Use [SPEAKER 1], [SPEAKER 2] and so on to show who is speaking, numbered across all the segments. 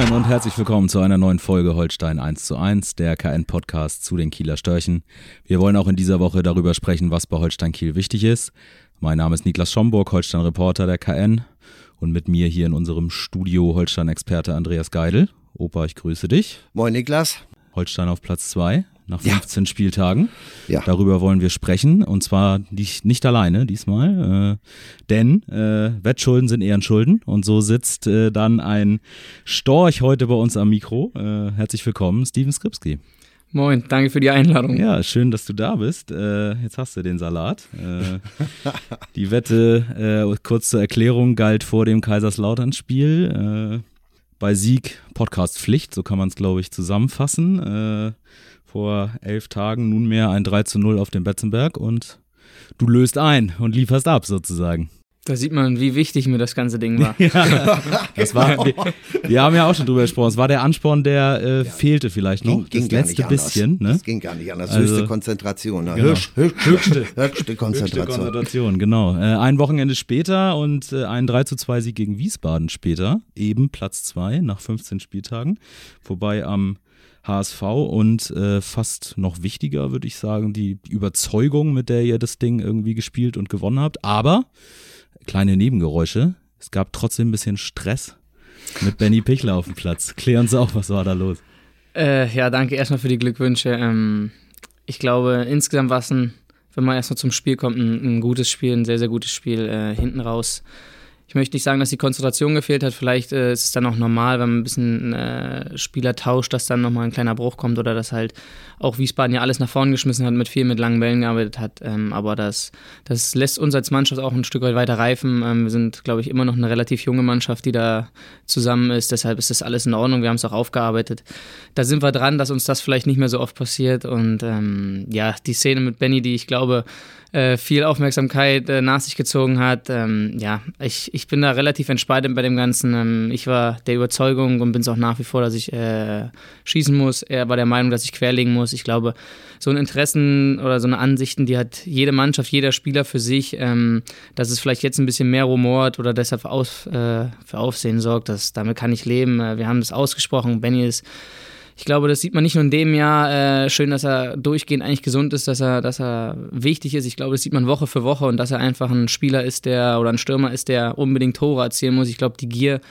[SPEAKER 1] Moin und herzlich willkommen zu einer neuen Folge Holstein 1 zu 1, der KN-Podcast zu den Kieler Störchen. Wir wollen auch in dieser Woche darüber sprechen, was bei Holstein Kiel wichtig ist. Mein Name ist Niklas Schomburg, Holstein-Reporter der KN und mit mir hier in unserem Studio Holstein-Experte Andreas Geidel. Opa, ich grüße dich.
[SPEAKER 2] Moin Niklas.
[SPEAKER 1] Holstein auf Platz 2 nach 15 ja. Spieltagen.
[SPEAKER 2] Ja.
[SPEAKER 1] Darüber wollen wir sprechen und zwar nicht, nicht alleine diesmal, äh, denn äh, Wettschulden sind eher Schulden und so sitzt äh, dann ein Storch heute bei uns am Mikro. Äh, herzlich willkommen, Steven Skripski.
[SPEAKER 3] Moin, danke für die Einladung.
[SPEAKER 1] Ja, schön, dass du da bist. Äh, jetzt hast du den Salat. Äh, die Wette, kurz zur Erklärung, galt vor dem Kaiserslautern-Spiel. bei Sieg Podcast-Pflicht, so kann man es, glaube ich, zusammenfassen vor elf Tagen nunmehr ein 3 zu 0 auf dem Betzenberg und du löst ein und lieferst ab sozusagen.
[SPEAKER 3] Da sieht man, wie wichtig mir das ganze Ding war.
[SPEAKER 1] ja, das war wir, wir, haben ja auch schon drüber gesprochen. Es war der Ansporn, der äh, ja. fehlte vielleicht noch.
[SPEAKER 2] Ging, ging
[SPEAKER 1] das letzte bisschen. Ne?
[SPEAKER 2] Das ging gar nicht anders. Also, höchste Konzentration.
[SPEAKER 1] Ne? Genau. Höchste,
[SPEAKER 2] höchste, höchste, Konzentration. Höchste
[SPEAKER 1] Konzentration, genau. Äh, ein Wochenende später und äh, ein 3 zu 2 Sieg gegen Wiesbaden später. Eben Platz 2 nach 15 Spieltagen. Wobei am HSV und äh, fast noch wichtiger, würde ich sagen, die Überzeugung, mit der ihr das Ding irgendwie gespielt und gewonnen habt. Aber kleine Nebengeräusche. Es gab trotzdem ein bisschen Stress mit Benny Pichler auf dem Platz. Klär uns auch, was war da los?
[SPEAKER 3] Äh, ja, danke erstmal für die Glückwünsche. Ähm, ich glaube, insgesamt war es ein, wenn man erstmal zum Spiel kommt, ein, ein, gutes Spiel, ein sehr, sehr gutes Spiel. Äh, hinten raus ich möchte nicht sagen, dass die Konzentration gefehlt hat. Vielleicht äh, ist es dann auch normal, wenn man ein bisschen äh, Spieler tauscht, dass dann nochmal ein kleiner Bruch kommt oder dass halt auch Wiesbaden ja alles nach vorne geschmissen hat, mit viel mit langen Bällen gearbeitet hat. Ähm, aber das, das lässt uns als Mannschaft auch ein Stück weit weiter reifen. Ähm, wir sind, glaube ich, immer noch eine relativ junge Mannschaft, die da zusammen ist. Deshalb ist das alles in Ordnung. Wir haben es auch aufgearbeitet. Da sind wir dran, dass uns das vielleicht nicht mehr so oft passiert. Und ähm, ja, die Szene mit Benny, die ich glaube, äh, viel Aufmerksamkeit äh, nach sich gezogen hat. Ähm, ja, ich, ich bin da relativ entspannt bei dem Ganzen. Ähm, ich war der Überzeugung und bin es auch nach wie vor, dass ich äh, schießen muss. Er war der Meinung, dass ich querlegen muss. Ich glaube, so ein Interessen oder so eine Ansichten, die hat jede Mannschaft, jeder Spieler für sich, ähm, dass es vielleicht jetzt ein bisschen mehr rumort oder deshalb auf, äh, für Aufsehen sorgt. Das, damit kann ich leben. Äh, wir haben das ausgesprochen. Benny ist ich glaube, das sieht man nicht nur in dem Jahr. Äh, schön, dass er durchgehend eigentlich gesund ist, dass er, dass er wichtig ist. Ich glaube, das sieht man Woche für Woche und dass er einfach ein Spieler ist, der oder ein Stürmer ist, der unbedingt Tore erzielen muss. Ich glaube, die Gier,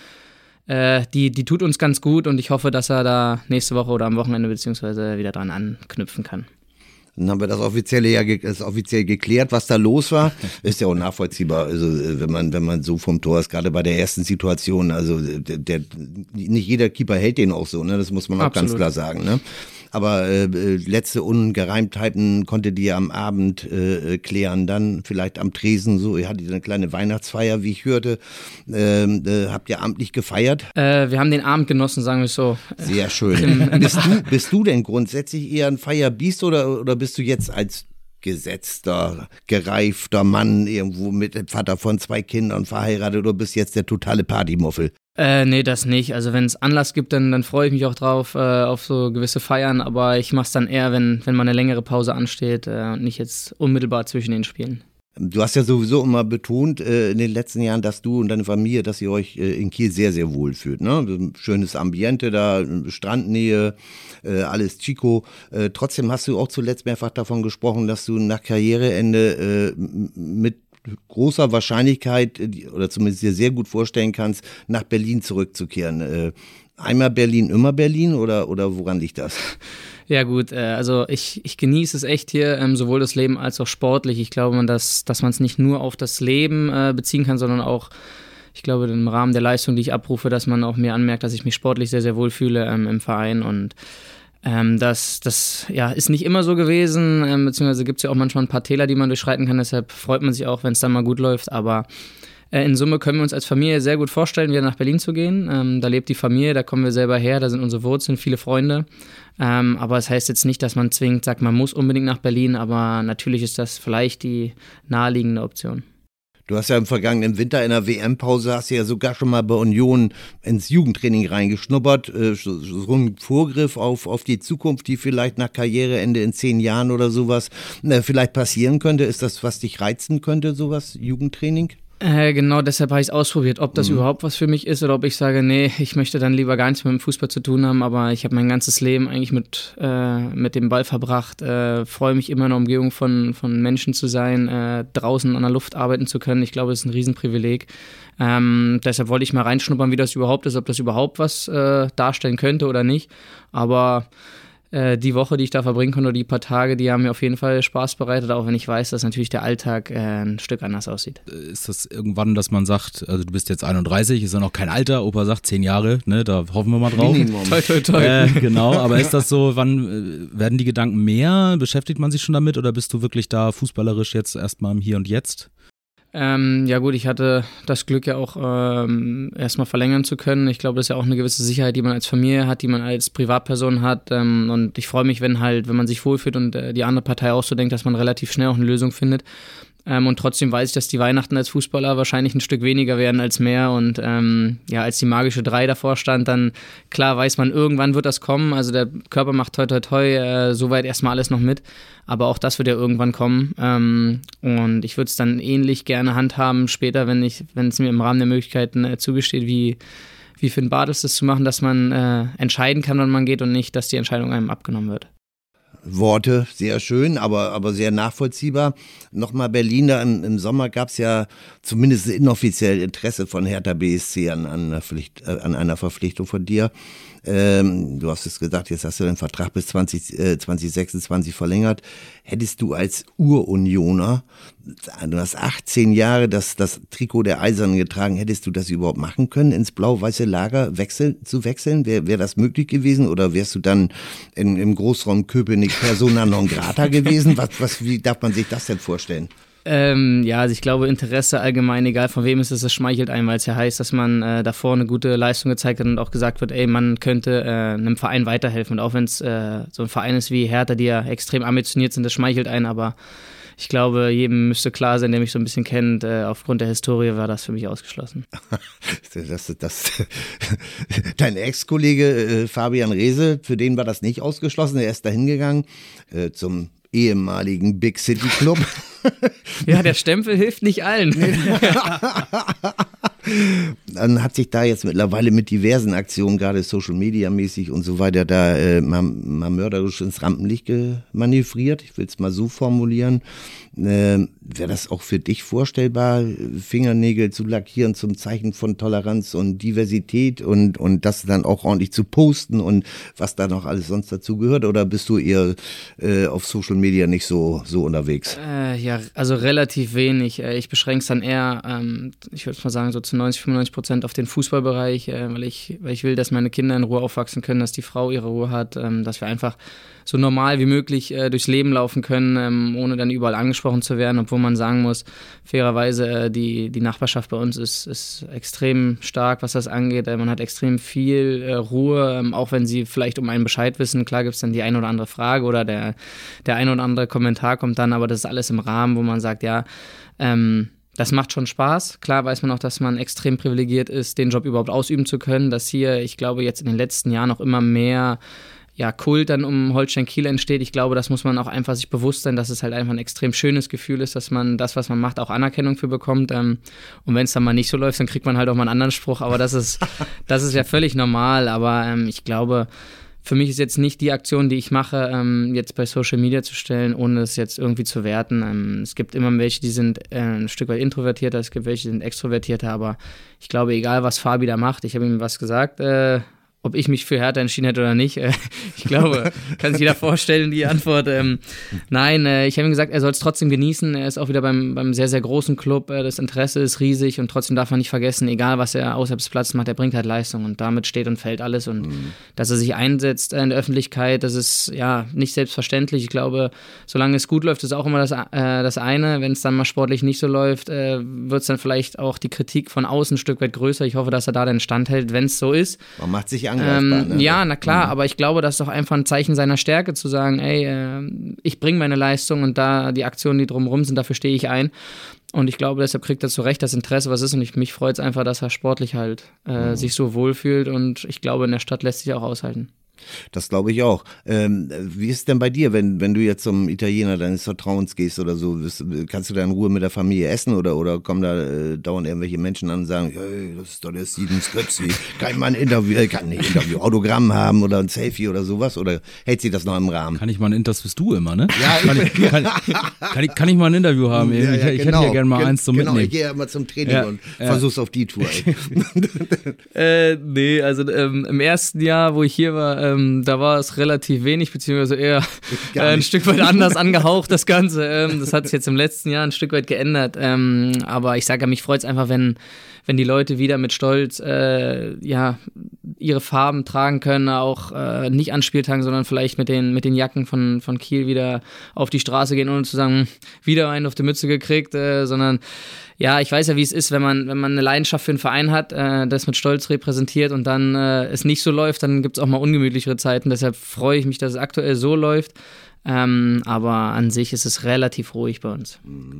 [SPEAKER 3] äh, die, die tut uns ganz gut und ich hoffe, dass er da nächste Woche oder am Wochenende beziehungsweise wieder dran anknüpfen kann.
[SPEAKER 2] Dann haben wir das offizielle ja das offiziell geklärt, was da los war. Ist ja auch nachvollziehbar. Also wenn man wenn man so vom Tor ist, gerade bei der ersten Situation, also der, der nicht jeder Keeper hält den auch so, ne? Das muss man auch Absolut. ganz klar sagen, ne? Aber äh, letzte Ungereimtheiten konnte die am Abend äh, klären. Dann vielleicht am Tresen so. Ihr hattet eine kleine Weihnachtsfeier, wie ich hörte. Ähm, äh, habt ihr abendlich gefeiert?
[SPEAKER 3] Äh, wir haben den Abend genossen, sagen wir so.
[SPEAKER 2] Sehr schön. bist, du, bist du denn grundsätzlich eher ein Feierbiest oder, oder bist du jetzt als gesetzter, gereifter Mann irgendwo mit dem Vater von zwei Kindern verheiratet oder bist jetzt der totale Partymuffel?
[SPEAKER 3] Äh, nee, das nicht. Also wenn es Anlass gibt, dann, dann freue ich mich auch drauf, äh, auf so gewisse Feiern, aber ich mache es dann eher, wenn, wenn mal eine längere Pause ansteht äh, und nicht jetzt unmittelbar zwischen den Spielen.
[SPEAKER 2] Du hast ja sowieso immer betont äh, in den letzten Jahren, dass du und deine Familie, dass ihr euch äh, in Kiel sehr, sehr wohl fühlt. Ne? Schönes Ambiente da, Strandnähe, äh, alles Chico. Äh, trotzdem hast du auch zuletzt mehrfach davon gesprochen, dass du nach Karriereende äh, mit großer Wahrscheinlichkeit äh, oder zumindest dir sehr gut vorstellen kannst, nach Berlin zurückzukehren. Äh, einmal Berlin, immer Berlin oder, oder woran liegt das?
[SPEAKER 3] Ja gut, äh, also ich, ich genieße es echt hier, ähm, sowohl das Leben als auch sportlich. Ich glaube, dass, dass man es nicht nur auf das Leben beziehen kann, sondern auch, ich glaube, im Rahmen der Leistung, die ich abrufe, dass man auch mir anmerkt, dass ich mich sportlich sehr, sehr wohl fühle ähm, im Verein und ähm, das, das ja, ist nicht immer so gewesen, ähm, beziehungsweise gibt es ja auch manchmal ein paar Täler, die man durchschreiten kann. Deshalb freut man sich auch, wenn es dann mal gut läuft. Aber Äh, in Summe können wir uns als Familie sehr gut vorstellen, wieder nach Berlin zu gehen. Ähm, da lebt die Familie, da kommen wir selber her, da sind unsere Wurzeln, viele Freunde. Ähm, aber es das heißt jetzt nicht, dass man zwingend sagt, man muss unbedingt nach Berlin, aber natürlich ist das vielleicht die naheliegende Option.
[SPEAKER 2] Du hast ja im vergangenen Winter in der WM-Pause hast ja sogar schon mal bei Union ins Jugendtraining reingeschnuppert. Äh, so ein Vorgriff auf, auf die Zukunft, die vielleicht nach Karriereende in zehn Jahren oder sowas äh, vielleicht passieren könnte. Ist das, was dich reizen könnte, sowas, Jugendtraining?
[SPEAKER 3] Äh, genau deshalb habe ich es ausprobiert, ob das mhm. überhaupt was für mich ist oder ob ich sage, nee, ich möchte dann lieber gar nichts mit dem Fußball zu tun haben, aber ich habe mein ganzes Leben eigentlich mit, äh, mit dem Ball verbracht, äh, freue mich immer in der Umgebung von, von Menschen zu sein, äh, draußen an der Luft arbeiten zu können. Ich glaube, das ist ein Riesenprivileg. Ähm, deshalb wollte ich mal reinschnuppern, wie das überhaupt ist, ob das überhaupt was äh, darstellen könnte oder nicht. Aber äh, die Woche, die ich da verbringen konnte, oder die paar Tage, die haben mir auf jeden Fall Spaß bereitet, auch wenn ich weiß, dass natürlich der Alltag äh, ein Stück anders aussieht.
[SPEAKER 1] Äh, ist das irgendwann, dass man sagt, also du bist jetzt 31, ist ja noch kein Alter, Opa sagt 10 Jahre, ne, da hoffen wir mal drauf.
[SPEAKER 3] Toi, toi, toi.
[SPEAKER 1] Äh, genau, aber ist das so, wann werden die Gedanken mehr? Beschäftigt man sich schon damit oder bist du wirklich da fußballerisch jetzt erstmal im Hier und Jetzt?
[SPEAKER 3] Ähm, ja gut, ich hatte das Glück ja auch ähm, erstmal verlängern zu können. Ich glaube, das ist ja auch eine gewisse Sicherheit, die man als Familie hat, die man als Privatperson hat. Ähm, und ich freue mich, wenn halt, wenn man sich wohlfühlt und äh, die andere Partei auch so denkt, dass man relativ schnell auch eine Lösung findet. Ähm, und trotzdem weiß ich, dass die Weihnachten als Fußballer wahrscheinlich ein Stück weniger werden als mehr. Und ähm, ja, als die magische Drei davor stand, dann klar weiß man, irgendwann wird das kommen. Also der Körper macht toi toi toi, äh, soweit erstmal alles noch mit. Aber auch das wird ja irgendwann kommen. Ähm, und ich würde es dann ähnlich gerne handhaben später, wenn ich, wenn es mir im Rahmen der Möglichkeiten äh, zugesteht, wie wie Finn Bartels das zu machen, dass man äh, entscheiden kann, wann man geht und nicht, dass die Entscheidung einem abgenommen wird.
[SPEAKER 2] Worte, sehr schön, aber, aber sehr nachvollziehbar. Nochmal Berlin, da im, im Sommer gab es ja zumindest inoffiziell Interesse von Hertha BSC an, an, einer, Pflicht, äh, an einer Verpflichtung von dir. Ähm, du hast es gesagt, jetzt hast du den Vertrag bis 20, äh, 2026 verlängert. Hättest du als Urunioner, du hast 18 Jahre das, das Trikot der Eisernen getragen, hättest du das überhaupt machen können, ins blau-weiße Lager wechsel, zu wechseln? Wäre wär das möglich gewesen oder wärst du dann in, im Großraum Köpenick persona non grata gewesen? Was, was, wie darf man sich das denn vorstellen?
[SPEAKER 3] Ähm, ja, also ich glaube, Interesse allgemein, egal von wem es ist, es schmeichelt einem, weil es ja heißt, dass man äh, davor eine gute Leistung gezeigt hat und auch gesagt wird, ey, man könnte äh, einem Verein weiterhelfen. Und auch wenn es äh, so ein Verein ist wie Hertha, die ja extrem ambitioniert sind, das schmeichelt einen, aber ich glaube, jedem müsste klar sein, der mich so ein bisschen kennt, äh, aufgrund der Historie war das für mich ausgeschlossen.
[SPEAKER 2] das, das, dein Ex-Kollege äh, Fabian Rehse, für den war das nicht ausgeschlossen, er ist da hingegangen äh, zum ehemaligen Big City Club.
[SPEAKER 3] ja, der Stempel hilft nicht allen.
[SPEAKER 2] Dann hat sich da jetzt mittlerweile mit diversen Aktionen, gerade Social Media mäßig und so weiter, da äh, mal, mal mörderisch ins Rampenlicht manövriert. Ich will es mal so formulieren. Äh, Wäre das auch für dich vorstellbar, Fingernägel zu lackieren zum Zeichen von Toleranz und Diversität und, und das dann auch ordentlich zu posten und was da noch alles sonst dazu gehört? Oder bist du eher äh, auf Social Media nicht so, so unterwegs?
[SPEAKER 3] Äh, ja, also relativ wenig. Äh, ich beschränke es dann eher, ähm, ich würde mal sagen, so zu 90, 95 Prozent auf den Fußballbereich, äh, weil, ich, weil ich will, dass meine Kinder in Ruhe aufwachsen können, dass die Frau ihre Ruhe hat, ähm, dass wir einfach so normal wie möglich äh, durchs Leben laufen können, ähm, ohne dann überall angesprochen zu werden, obwohl man sagen muss, fairerweise, äh, die, die Nachbarschaft bei uns ist, ist extrem stark, was das angeht. Äh, man hat extrem viel äh, Ruhe, ähm, auch wenn sie vielleicht um einen Bescheid wissen. Klar gibt es dann die eine oder andere Frage oder der, der ein oder andere Kommentar kommt dann, aber das ist alles im Rahmen, wo man sagt, ja, ähm, das macht schon Spaß. Klar weiß man auch, dass man extrem privilegiert ist, den Job überhaupt ausüben zu können. Dass hier, ich glaube, jetzt in den letzten Jahren auch immer mehr ja, Kult dann um Holstein Kiel entsteht. Ich glaube, das muss man auch einfach sich bewusst sein, dass es halt einfach ein extrem schönes Gefühl ist, dass man das, was man macht, auch Anerkennung für bekommt. Ähm, und wenn es dann mal nicht so läuft, dann kriegt man halt auch mal einen anderen Spruch. Aber das ist, das ist ja völlig normal. Aber ähm, ich glaube, für mich ist jetzt nicht die Aktion, die ich mache, ähm, jetzt bei Social Media zu stellen, ohne es jetzt irgendwie zu werten. Ähm, es gibt immer welche, die sind äh, ein Stück weit introvertierter, es gibt welche, die sind extrovertierter, aber ich glaube, egal was Fabi da macht, ich habe ihm was gesagt, äh, ob ich mich für Hertha entschieden hätte oder nicht. Äh, ich glaube, kann sich jeder vorstellen, die Antwort. Ähm, nein, äh, ich habe ihm gesagt, er soll es trotzdem genießen. Er ist auch wieder beim, beim sehr, sehr großen Club. Äh, das Interesse ist riesig und trotzdem darf man nicht vergessen, egal was er außerhalb des Platzes macht, er bringt halt Leistung und damit steht und fällt alles. Und mhm. dass er sich einsetzt in der Öffentlichkeit, das ist ja nicht selbstverständlich. Ich glaube, solange es gut läuft, ist auch immer das, das eine. Wenn es dann mal sportlich nicht so läuft, wird es dann vielleicht auch die Kritik von außen ein Stück weit größer. Ich hoffe, dass er da den Stand hält, wenn es so ist.
[SPEAKER 2] Man macht sich angreifbar.
[SPEAKER 3] Ähm, ne? Ja, na klar, mhm. aber ich glaube, das ist doch einfach ein Zeichen seiner Stärke zu sagen, ey, äh, ich bringe meine Leistung und da die Aktionen, die drumherum sind, dafür stehe ich ein. Und ich glaube, deshalb kriegt er zu Recht das Interesse, was ist. Und ich, mich freut es einfach, dass er sportlich halt äh, mhm. sich so wohlfühlt. Und ich glaube, in der Stadt lässt sich auch aushalten.
[SPEAKER 2] Das glaube ich auch. Ähm, wie ist es denn bei dir, wenn, wenn du jetzt zum Italiener deines Vertrauens gehst oder so? Kannst du da in Ruhe mit der Familie essen oder, oder kommen da äh, dauernd irgendwelche Menschen an und sagen, hey, das ist doch der Steven Skötzi, kann ich mal ein Interview, äh, kann nicht Interview, Autogramm haben oder ein Selfie oder sowas? Oder hält sich das noch im Rahmen?
[SPEAKER 1] Kann ich mal ein Interview, das bist du immer, ne? Ja, kann ich, kann, kann, ich, kann ich mal ein Interview haben? Ja, ja, ich, ich genau, hätte ja gerne mal eins zum
[SPEAKER 2] genau,
[SPEAKER 1] Mitnehmen.
[SPEAKER 2] Genau, ich gehe ja mal zum Training ja, und ja. versuch's auf die Tour.
[SPEAKER 3] äh, nee, also ähm, im ersten Jahr, wo ich hier war, ähm, da war es relativ wenig, beziehungsweise eher äh, ein Stück weit anders angehaucht, das Ganze. Ähm, das hat sich jetzt im letzten Jahr ein Stück weit geändert. Ähm, aber ich sage, mich freut es einfach, wenn, wenn die Leute wieder mit Stolz äh, ja, ihre Farben tragen können, auch äh, nicht an Spieltagen, sondern vielleicht mit den, mit den Jacken von, von Kiel wieder auf die Straße gehen, ohne zu sagen, hm, wieder einen auf die Mütze gekriegt, äh, sondern ja, ich weiß ja, wie es ist, wenn man, wenn man eine Leidenschaft für einen Verein hat, äh, das mit Stolz repräsentiert und dann äh, es nicht so läuft, dann gibt es auch mal ungemütlichere Zeiten. Deshalb freue ich mich, dass es aktuell so läuft. Ähm, aber an sich ist es relativ ruhig bei uns.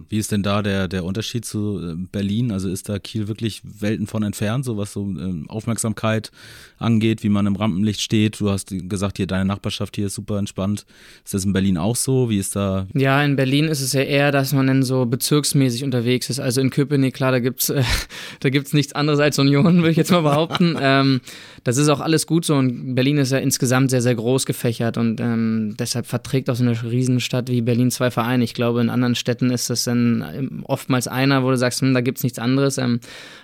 [SPEAKER 1] Wie ist denn da der, der Unterschied zu äh, Berlin? Also ist da Kiel wirklich Welten von entfernt, so was so ähm, Aufmerksamkeit angeht, wie man im Rampenlicht steht? Du hast gesagt, hier deine Nachbarschaft hier ist super entspannt. Ist das in Berlin auch so? Wie ist da?
[SPEAKER 3] Ja, in Berlin ist es ja eher, dass man dann so bezirksmäßig unterwegs ist. Also in Köpenick, klar, da gibt's äh, nichts anderes als Union, würde ich jetzt mal behaupten. ähm, das ist auch alles gut so und Berlin ist ja insgesamt sehr, sehr groß gefächert und ähm, deshalb verträgt auch so eine Riesenstadt wie Berlin zwei Vereine. Ich glaube, in anderen Städten ist das dann ähm, oftmals einer, wo du sagst, hm, da gibt es nichts anderes. Ähm,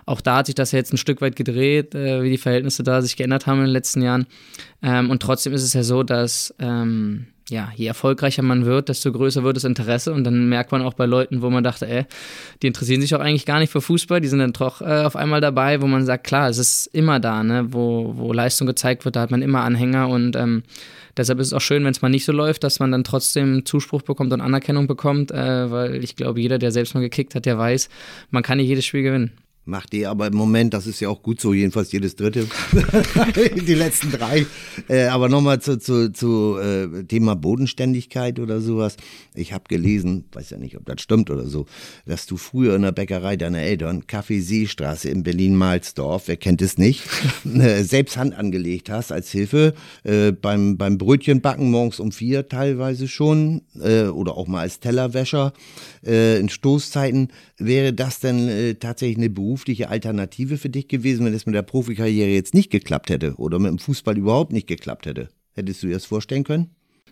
[SPEAKER 3] auch da hat sich das ja jetzt ein Stück weit gedreht, äh, wie die Verhältnisse da sich geändert haben in den letzten Jahren. Ähm, und trotzdem ist es ja so, dass ähm, ja, je erfolgreicher man wird, desto größer wird das Interesse. Und dann merkt man auch bei Leuten, wo man dachte, ey, die interessieren sich auch eigentlich gar nicht für Fußball, die sind dann doch äh, auf einmal dabei, wo man sagt, klar, es ist immer da, ne, wo, wo Leistung gezeigt wird, da hat man immer Anhänger. Und ähm, deshalb ist es auch schön, wenn es mal nicht so läuft, dass man dann trotzdem Zuspruch bekommt und Anerkennung bekommt, äh, weil ich glaube, jeder, der selbst mal gekickt hat, der weiß, man kann nicht jedes Spiel gewinnen.
[SPEAKER 2] Macht ihr aber im Moment, das ist ja auch gut so, jedenfalls jedes dritte, die letzten drei. Äh, aber nochmal zu, zu, zu äh, Thema Bodenständigkeit oder sowas. Ich habe gelesen, weiß ja nicht, ob das stimmt oder so, dass du früher in der Bäckerei deiner Eltern, Café Seestraße in Berlin-Malsdorf, wer kennt es nicht, äh, selbst Hand angelegt hast als Hilfe äh, beim, beim Brötchenbacken morgens um vier teilweise schon äh, oder auch mal als Tellerwäscher in Stoßzeiten. Wäre das denn tatsächlich eine berufliche Alternative für dich gewesen, wenn es mit der Profikarriere jetzt nicht geklappt hätte oder mit dem Fußball überhaupt nicht geklappt hätte? Hättest du dir das vorstellen können?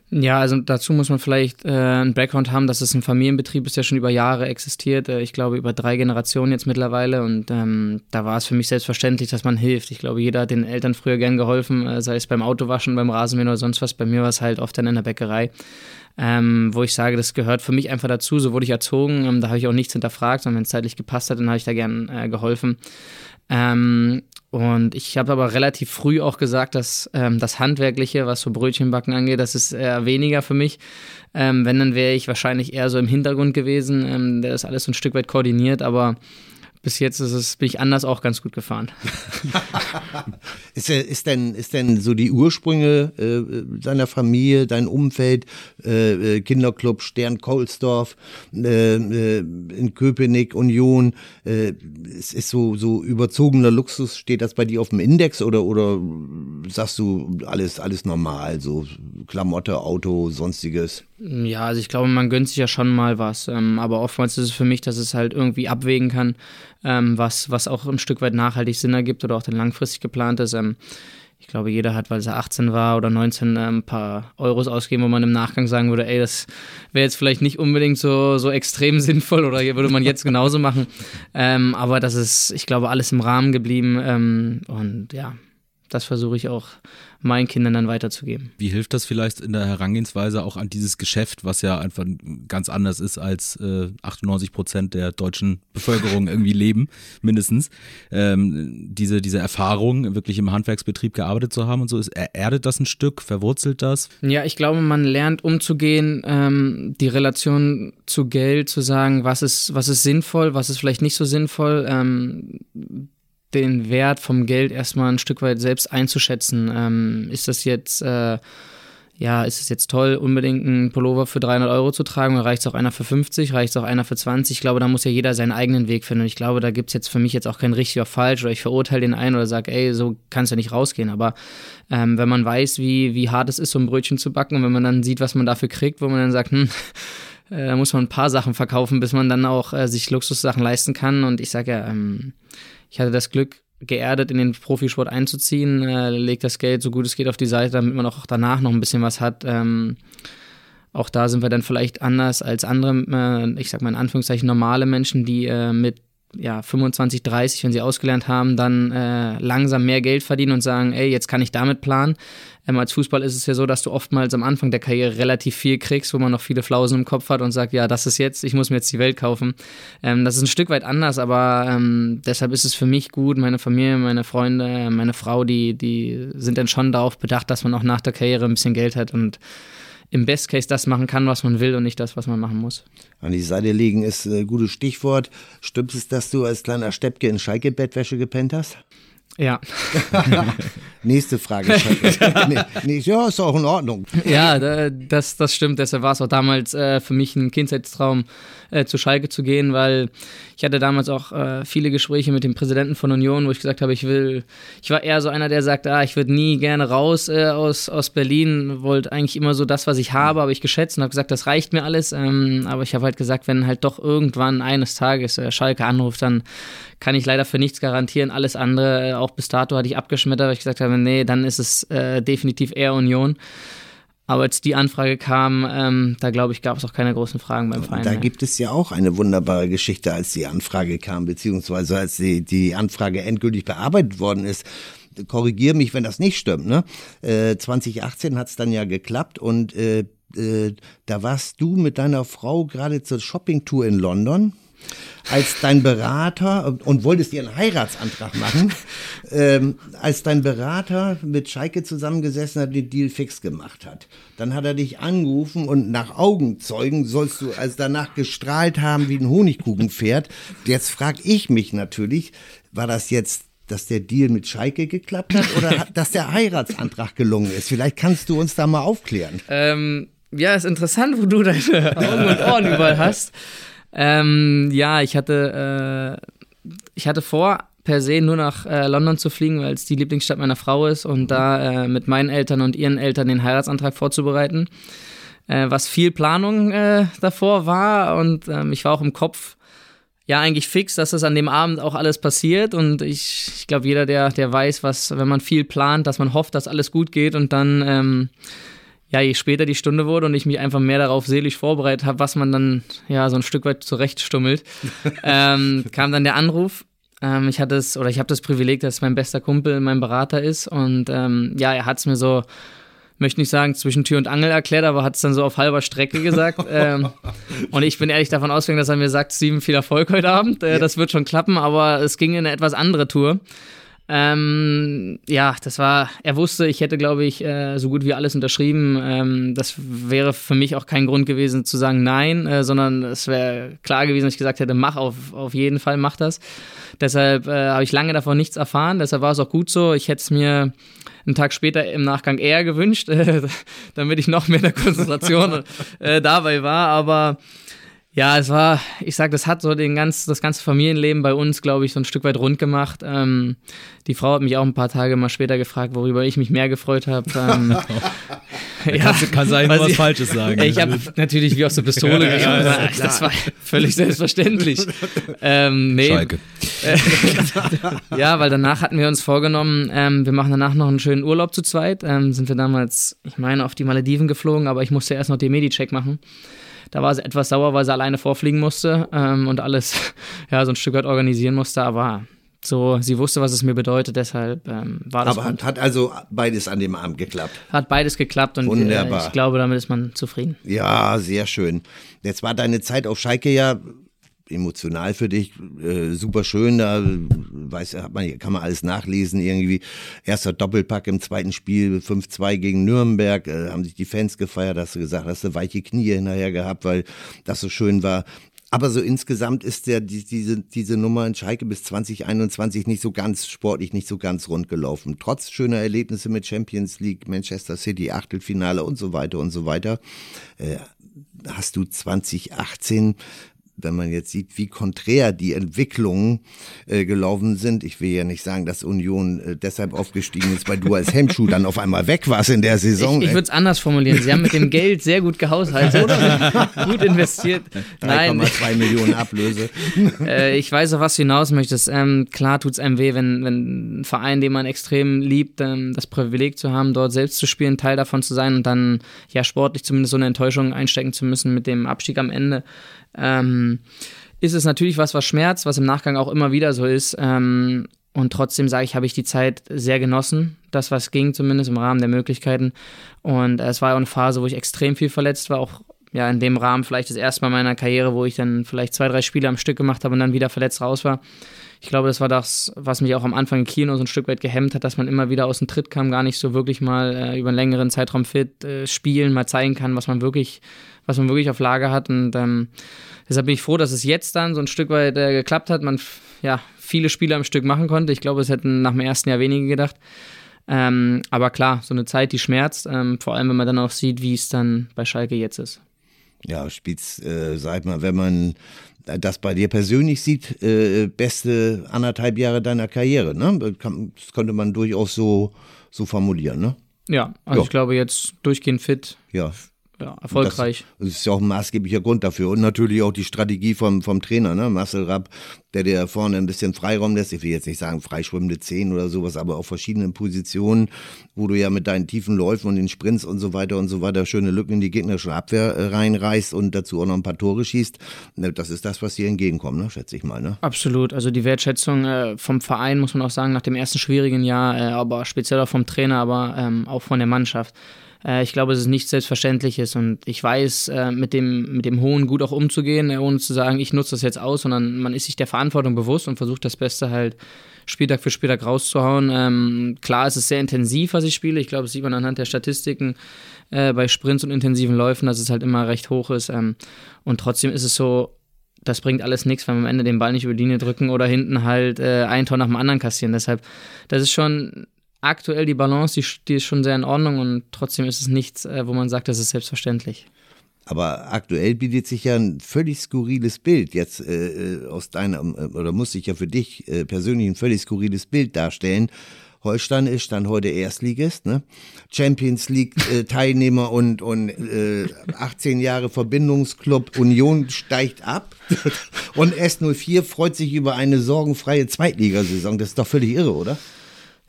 [SPEAKER 3] Ja, also dazu muss man vielleicht äh, einen Background haben, dass es ein Familienbetrieb ist, der schon über Jahre existiert. Äh, ich glaube, über drei Generationen jetzt mittlerweile. Und ähm, da war es für mich selbstverständlich, dass man hilft. Ich glaube, jeder hat den Eltern früher gern geholfen, äh, sei es beim Autowaschen, beim Rasenmähen oder sonst was. Bei mir war es halt oft dann in der Bäckerei ähm, wo ich sage, das gehört für mich einfach dazu, so wurde ich erzogen, ähm, da habe ich auch nichts hinterfragt, sondern wenn es zeitlich gepasst hat, dann habe ich da gern äh, geholfen. Ähm, und ich habe aber relativ früh auch gesagt, dass ähm, das Handwerkliche, was so Brötchenbacken angeht, das ist eher weniger für mich. Ähm, wenn, dann wäre ich wahrscheinlich eher so im Hintergrund gewesen, ähm, der das alles so ein Stück weit koordiniert, aber bis jetzt ist es, bin ich anders auch ganz gut gefahren.
[SPEAKER 2] ist, ist, denn, ist denn so die Ursprünge äh, deiner Familie, dein Umfeld, äh, äh Kinderclub Stern Kohlsdorf, äh, äh, in Köpenick, Union, äh, ist, ist so, so überzogener Luxus, steht das bei dir auf dem Index oder, oder sagst du alles, alles normal, so Klamotte, Auto, sonstiges?
[SPEAKER 3] Ja, also ich glaube, man gönnt sich ja schon mal was, ähm, aber oftmals ist es für mich, dass es halt irgendwie abwägen kann, ähm, was, was auch ein Stück weit nachhaltig Sinn ergibt oder auch dann langfristig geplant ist. Ähm, ich glaube, jeder hat, weil er 18 war oder 19, ähm, ein paar Euros ausgeben, wo man im Nachgang sagen würde, ey, das wäre jetzt vielleicht nicht unbedingt so, so extrem sinnvoll oder würde man jetzt genauso machen. Ähm, aber das ist, ich glaube, alles im Rahmen geblieben ähm, und ja, das versuche ich auch meinen Kindern dann weiterzugeben.
[SPEAKER 1] Wie hilft das vielleicht in der Herangehensweise auch an dieses Geschäft, was ja einfach ganz anders ist als äh, 98 Prozent der deutschen Bevölkerung irgendwie leben, mindestens. Ähm, diese, diese Erfahrung, wirklich im Handwerksbetrieb gearbeitet zu haben und so, ist, erdet das ein Stück, verwurzelt das?
[SPEAKER 3] Ja, ich glaube, man lernt umzugehen, ähm, die Relation zu Geld, zu sagen, was ist, was ist sinnvoll, was ist vielleicht nicht so sinnvoll. Ähm, den Wert vom Geld erstmal ein Stück weit selbst einzuschätzen. Ähm, ist das jetzt, äh, ja, ist es jetzt toll, unbedingt einen Pullover für 300 Euro zu tragen oder reicht es auch einer für 50, reicht es auch einer für 20? Ich glaube, da muss ja jeder seinen eigenen Weg finden. Und ich glaube, da gibt es jetzt für mich jetzt auch kein richtig oder falsch oder ich verurteile den einen oder sage, ey, so kannst du nicht rausgehen. Aber ähm, wenn man weiß, wie, wie hart es ist, so ein Brötchen zu backen und wenn man dann sieht, was man dafür kriegt, wo man dann sagt, hm, äh, da muss man ein paar Sachen verkaufen, bis man dann auch äh, sich Luxussachen leisten kann. Und ich sage ja, ähm, ich hatte das Glück, geerdet in den Profisport einzuziehen, äh, legt das Geld so gut es geht auf die Seite, damit man auch danach noch ein bisschen was hat. Ähm, auch da sind wir dann vielleicht anders als andere, äh, ich sag mal in Anführungszeichen normale Menschen, die äh, mit ja, 25, 30, wenn sie ausgelernt haben, dann äh, langsam mehr Geld verdienen und sagen, ey, jetzt kann ich damit planen. Ähm, als Fußball ist es ja so, dass du oftmals am Anfang der Karriere relativ viel kriegst, wo man noch viele Flausen im Kopf hat und sagt, ja, das ist jetzt, ich muss mir jetzt die Welt kaufen. Ähm, das ist ein Stück weit anders, aber ähm, deshalb ist es für mich gut, meine Familie, meine Freunde, meine Frau, die, die sind dann schon darauf bedacht, dass man auch nach der Karriere ein bisschen Geld hat und im Best Case das machen kann, was man will und nicht das, was man machen muss.
[SPEAKER 2] An die Seite legen ist ein gutes Stichwort. Stimmt es, dass du als kleiner Steppke in Schalke-Bettwäsche gepennt hast?
[SPEAKER 3] Ja.
[SPEAKER 2] Nächste Frage. nee, nee, ja, ist auch in Ordnung.
[SPEAKER 3] Ja, das, das stimmt. Deshalb war es auch damals äh, für mich ein Kindheitstraum, äh, zu Schalke zu gehen, weil ich hatte damals auch äh, viele Gespräche mit dem Präsidenten von Union, wo ich gesagt habe, ich will, ich war eher so einer, der sagt, ah, ich würde nie gerne raus äh, aus, aus Berlin, wollte eigentlich immer so das, was ich habe, habe ich geschätzt und habe gesagt, das reicht mir alles. Ähm, aber ich habe halt gesagt, wenn halt doch irgendwann eines Tages äh, Schalke anruft, dann kann ich leider für nichts garantieren. Alles andere, äh, auch bis dato hatte ich abgeschmettert, weil ich gesagt habe, nee, dann ist es äh, definitiv eher Union. Aber als die Anfrage kam, ähm, da glaube ich, gab es auch keine großen Fragen beim Verein.
[SPEAKER 2] Da mehr. gibt es ja auch eine wunderbare Geschichte, als die Anfrage kam, beziehungsweise als die, die Anfrage endgültig bearbeitet worden ist. Korrigiere mich, wenn das nicht stimmt. Ne? Äh, 2018 hat es dann ja geklappt und äh, äh, da warst du mit deiner Frau gerade zur Shoppingtour in London als dein Berater und wolltest dir einen Heiratsantrag machen, ähm, als dein Berater mit Schalke zusammengesessen hat, den Deal fix gemacht hat. Dann hat er dich angerufen und nach Augenzeugen sollst du als danach gestrahlt haben wie ein Honigkuchenpferd. Jetzt frag ich mich natürlich, war das jetzt dass der Deal mit Schalke geklappt hat oder dass der Heiratsantrag gelungen ist? Vielleicht kannst du uns da mal aufklären.
[SPEAKER 3] Ähm, ja, ist interessant, wo du deine Augen und Ohren überall hast. Ähm, ja, ich hatte, äh, ich hatte vor, per se nur nach äh, London zu fliegen, weil es die Lieblingsstadt meiner Frau ist und da äh, mit meinen Eltern und ihren Eltern den Heiratsantrag vorzubereiten. Äh, was viel Planung äh, davor war und ähm, ich war auch im Kopf ja eigentlich fix, dass das an dem Abend auch alles passiert und ich, ich glaube jeder, der, der weiß, was, wenn man viel plant, dass man hofft, dass alles gut geht und dann ähm, ja, je später die Stunde wurde und ich mich einfach mehr darauf seelisch vorbereitet habe, was man dann ja so ein Stück weit zurechtstummelt, ähm, kam dann der Anruf. Ähm, ich hatte es, oder ich habe das Privileg, dass mein bester Kumpel mein Berater ist und ähm, ja, er hat es mir so, möchte nicht sagen, zwischen Tür und Angel erklärt, aber hat es dann so auf halber Strecke gesagt. ähm, und ich bin ehrlich davon ausgegangen, dass er mir sagt, Steven, viel Erfolg heute Abend, äh, ja. das wird schon klappen, aber es ging in eine etwas andere Tour. Ähm, ja, das war, er wusste, ich hätte, glaube ich, äh, so gut wie alles unterschrieben. Ähm, das wäre für mich auch kein Grund gewesen zu sagen nein, äh, sondern es wäre klar gewesen, dass ich gesagt hätte, mach auf, auf jeden Fall, mach das. Deshalb äh, habe ich lange davon nichts erfahren, deshalb war es auch gut so. Ich hätte es mir einen Tag später im Nachgang eher gewünscht, damit ich noch mehr in der Konzentration äh, dabei war, aber ja, es war, ich sag, das hat so den ganz, das ganze Familienleben bei uns, glaube ich, so ein Stück weit rund gemacht. Ähm, die Frau hat mich auch ein paar Tage mal später gefragt, worüber ich mich mehr gefreut habe. Ähm,
[SPEAKER 1] ja, kann, sein, was ich, Falsches sagen.
[SPEAKER 3] Ich habe natürlich wie aus der Pistole ja, geschossen. Ja, das, das war völlig selbstverständlich. ähm, nee. Schalke. ja, weil danach hatten wir uns vorgenommen, ähm, wir machen danach noch einen schönen Urlaub zu zweit. Ähm, sind wir damals, ich meine, auf die Malediven geflogen, aber ich musste erst noch den Medicheck machen. Da war sie etwas sauer, weil sie alleine vorfliegen musste ähm, und alles ja, so ein Stück weit organisieren musste. Aber so, sie wusste, was es mir bedeutet, deshalb ähm, war das.
[SPEAKER 2] Aber hat, hat, also beides an dem Abend geklappt.
[SPEAKER 3] Hat beides geklappt und äh, ich glaube, damit ist man zufrieden.
[SPEAKER 2] Ja, sehr schön. Jetzt war deine Zeit auf Schalke ja emotional für dich, äh, super schön, da weiß, hat man, kann man alles nachlesen, irgendwie erster Doppelpack im zweiten Spiel, 5-2 gegen Nürnberg, äh, haben sich die Fans gefeiert, hast du gesagt, hast du weiche Knie hinterher gehabt, weil das so schön war. Aber so insgesamt ist der, die, diese, diese Nummer in Schalke bis 2021 nicht so ganz sportlich, nicht so ganz rund gelaufen. Trotz schöner Erlebnisse mit Champions League, Manchester City, Achtelfinale und so weiter und so weiter, äh, hast du 2018 wenn man jetzt sieht, wie konträr die Entwicklungen äh, gelaufen sind. Ich will ja nicht sagen, dass Union äh, deshalb aufgestiegen ist, weil du als Hemmschuh dann auf einmal weg warst in der Saison.
[SPEAKER 3] Ich, ich würde es anders formulieren. Sie haben mit dem Geld sehr gut gehaushaltet, gut investiert.
[SPEAKER 2] 3,2 Millionen Ablöse.
[SPEAKER 3] äh, ich weiß, auf was du hinaus möchtest. Ähm, klar tut es einem weh, wenn, wenn ein Verein, den man extrem liebt, ähm, das Privileg zu haben, dort selbst zu spielen, Teil davon zu sein und dann ja sportlich zumindest so eine Enttäuschung einstecken zu müssen mit dem Abstieg am Ende ähm, ist es natürlich was, was schmerzt, was im Nachgang auch immer wieder so ist. Ähm, und trotzdem sage ich, habe ich die Zeit sehr genossen. Das, was ging, zumindest im Rahmen der Möglichkeiten. Und äh, es war auch eine Phase, wo ich extrem viel verletzt war, auch ja, in dem Rahmen vielleicht das erste Mal meiner Karriere, wo ich dann vielleicht zwei, drei Spiele am Stück gemacht habe und dann wieder verletzt raus war. Ich glaube, das war das, was mich auch am Anfang in Kiel noch so ein Stück weit gehemmt hat, dass man immer wieder aus dem Tritt kam, gar nicht so wirklich mal äh, über einen längeren Zeitraum fit äh, spielen, mal zeigen kann, was man wirklich was man wirklich auf Lager hat. Und ähm, deshalb bin ich froh, dass es jetzt dann so ein Stück weit äh, geklappt hat. Man ja viele Spiele am Stück machen konnte. Ich glaube, es hätten nach dem ersten Jahr wenige gedacht. Ähm, aber klar, so eine Zeit, die schmerzt, ähm, vor allem wenn man dann auch sieht, wie es dann bei Schalke jetzt ist.
[SPEAKER 2] Ja, Spitz, äh, sag mal, wenn man das bei dir persönlich sieht, äh, beste anderthalb Jahre deiner Karriere, ne? Das konnte man durchaus so, so formulieren, ne?
[SPEAKER 3] Ja, also ja. ich glaube jetzt durchgehend fit.
[SPEAKER 2] Ja
[SPEAKER 3] ja, erfolgreich.
[SPEAKER 2] Das, das, ist ja auch ein maßgeblicher Grund dafür. Und natürlich auch die Strategie vom, vom Trainer, ne? Marcel Rapp, der dir vorne ein bisschen Freiraum lässt. Ich will jetzt nicht sagen freischwimmende Zehn oder sowas, aber auf verschiedenen Positionen, wo du ja mit deinen tiefen Läufen und den Sprints und so weiter und so weiter schöne Lücken in die gegnerische Abwehr äh, reinreißt und dazu auch noch ein paar Tore schießt. Ne, das ist das, was dir entgegenkommt, ne? schätze ich mal. Ne?
[SPEAKER 3] Absolut. Also die Wertschätzung äh, vom Verein, muss man auch sagen, nach dem ersten schwierigen Jahr, äh, aber speziell auch vom Trainer, aber ähm, auch von der Mannschaft. Äh, ich glaube, es ist nichts Selbstverständliches und ich weiß, äh, mit, dem, mit dem hohen Gut auch umzugehen, äh, ohne zu sagen, ich nutze das jetzt aus, sondern man ist sich der Verantwortung bewusst und versucht das Beste halt Spieltag für Spieltag rauszuhauen. Ähm, klar, es ist sehr intensiv, was ich spiele. Ich glaube, das sieht man anhand der Statistiken äh, bei Sprints und intensiven Läufen, dass es halt immer recht hoch ist. Ähm, und trotzdem ist es so, das bringt alles nichts, wenn wir am Ende den Ball nicht über die Linie drücken oder hinten halt äh, ein Tor nach dem anderen kassieren. Deshalb, das ist schon aktuell die Balance, die, die, ist schon sehr in Ordnung und trotzdem ist es nichts, äh, wo man sagt, das ist selbstverständlich.
[SPEAKER 2] Aber aktuell bietet sich ja ein völlig skurriles Bild jetzt äh, äh aus deiner, äh, oder muss sich ja für dich äh, persönlich ein völlig skurriles Bild darstellen. Holstein ist dann heute Erstligist, ne? Champions League äh, Teilnehmer und, und äh, 18 Jahre Verbindungsclub Union steigt ab und S04 freut sich über eine sorgenfreie Zweitligasaison. Das ist doch völlig irre, oder?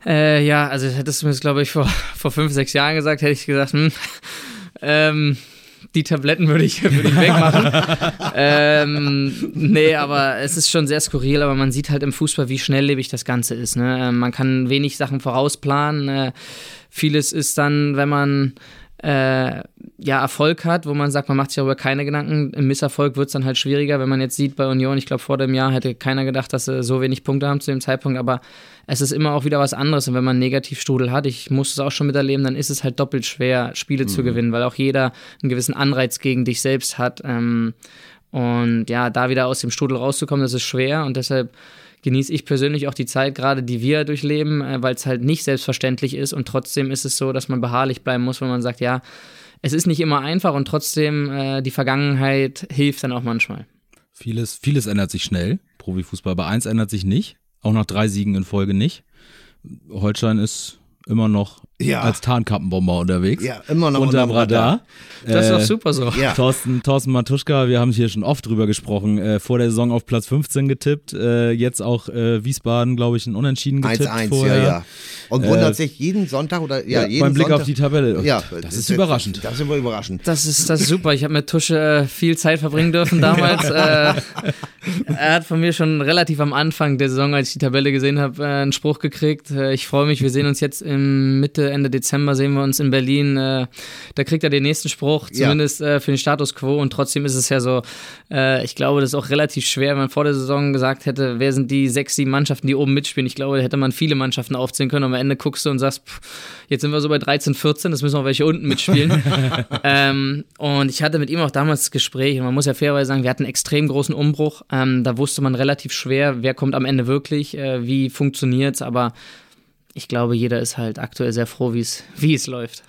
[SPEAKER 3] Äh, ja, also hättest du mir das, glaube ich, vor, vor fünf, sechs Jahren gesagt, hätte ich gesagt, hm, ähm, die Tabletten würde ich, würd ich wegmachen. ähm, nee, aber es ist schon sehr skurril, aber man sieht halt im Fußball, wie schnelllebig das Ganze ist. Ne? Man kann wenig Sachen vorausplanen. Äh, vieles ist dann, wenn man äh, ja, Erfolg hat, wo man sagt, man macht sich darüber keine Gedanken. Im Misserfolg wird es dann halt schwieriger, wenn man jetzt sieht bei Union, ich glaube vor dem Jahr hätte keiner gedacht, dass sie so wenig Punkte haben zu dem Zeitpunkt, aber es ist immer auch wieder was anderes und wenn man einen Negativstrudel hat, ich muss es auch schon miterleben, dann ist es halt doppelt schwer, Spiele mhm. zu gewinnen, weil auch jeder einen gewissen Anreiz gegen dich selbst hat ähm, und ja, da wieder aus dem Strudel rauszukommen, das ist schwer und deshalb genieße ich persönlich auch die Zeit gerade, die wir durchleben, äh, weil es halt nicht selbstverständlich ist und trotzdem ist es so, dass man beharrlich bleiben muss, wenn man sagt, ja, es ist nicht immer einfach und trotzdem äh, die Vergangenheit hilft dann auch manchmal.
[SPEAKER 1] Vieles, vieles ändert sich schnell, Profifußball, aber eins ändert sich nicht, auch nach drei Siegen in Folge nicht. Holstein ist immer noch
[SPEAKER 2] Ja.
[SPEAKER 1] als Tarnkappenbomber unterwegs.
[SPEAKER 2] Ja, immer noch
[SPEAKER 1] unterm
[SPEAKER 2] unterm
[SPEAKER 1] Radar.
[SPEAKER 2] Radar.
[SPEAKER 3] Das ist doch
[SPEAKER 1] Äh,
[SPEAKER 3] super so.
[SPEAKER 2] Ja.
[SPEAKER 1] Thorsten, Thorsten Matuschka, wir haben hier schon oft drüber gesprochen, äh, vor der Saison auf Platz 15 getippt, äh, jetzt auch äh, Wiesbaden, glaube ich, ein Unentschieden getippt
[SPEAKER 2] 1-1,
[SPEAKER 1] vorher.
[SPEAKER 2] ja, ja. Und wundert sich jeden Sonntag oder ja,
[SPEAKER 1] Ja,
[SPEAKER 2] jeden
[SPEAKER 1] beim Blick
[SPEAKER 2] Sonntag,
[SPEAKER 1] auf die Tabelle.
[SPEAKER 2] Ja,
[SPEAKER 1] das ist überraschend.
[SPEAKER 2] Das ist immer überraschend.
[SPEAKER 3] Das ist, das ist super. Ich habe mit Tusche äh, viel Zeit verbringen dürfen damals. äh, er hat von mir schon relativ am Anfang der Saison, als ich die Tabelle gesehen habe, äh, einen Spruch gekriegt. Äh, ich freue mich, wir sehen uns jetzt im Mitte, Ende Dezember sehen wir uns in Berlin. Äh, da kriegt er den nächsten Spruch,
[SPEAKER 2] Ja.
[SPEAKER 3] zumindest äh, für den Status quo. Und trotzdem ist es ja so, äh, ich glaube, das ist auch relativ schwer, wenn man vor der Saison gesagt hätte, wer sind die sechs, sieben Mannschaften, die oben mitspielen. Ich glaube, da hätte man viele Mannschaften aufzählen können. Und am Ende guckst du und sagst, pff, jetzt sind wir so bei 13, 14, das müssen auch welche unten mitspielen. ähm, und ich hatte mit ihm auch damals das Gespräch, und man muss ja fairerweise sagen, wir hatten einen extrem großen Umbruch. Ähm, da wusste man relativ schwer, wer kommt am Ende wirklich, äh, wie funktioniert's, aber ich glaube, jeder ist halt aktuell sehr froh, wie es läuft.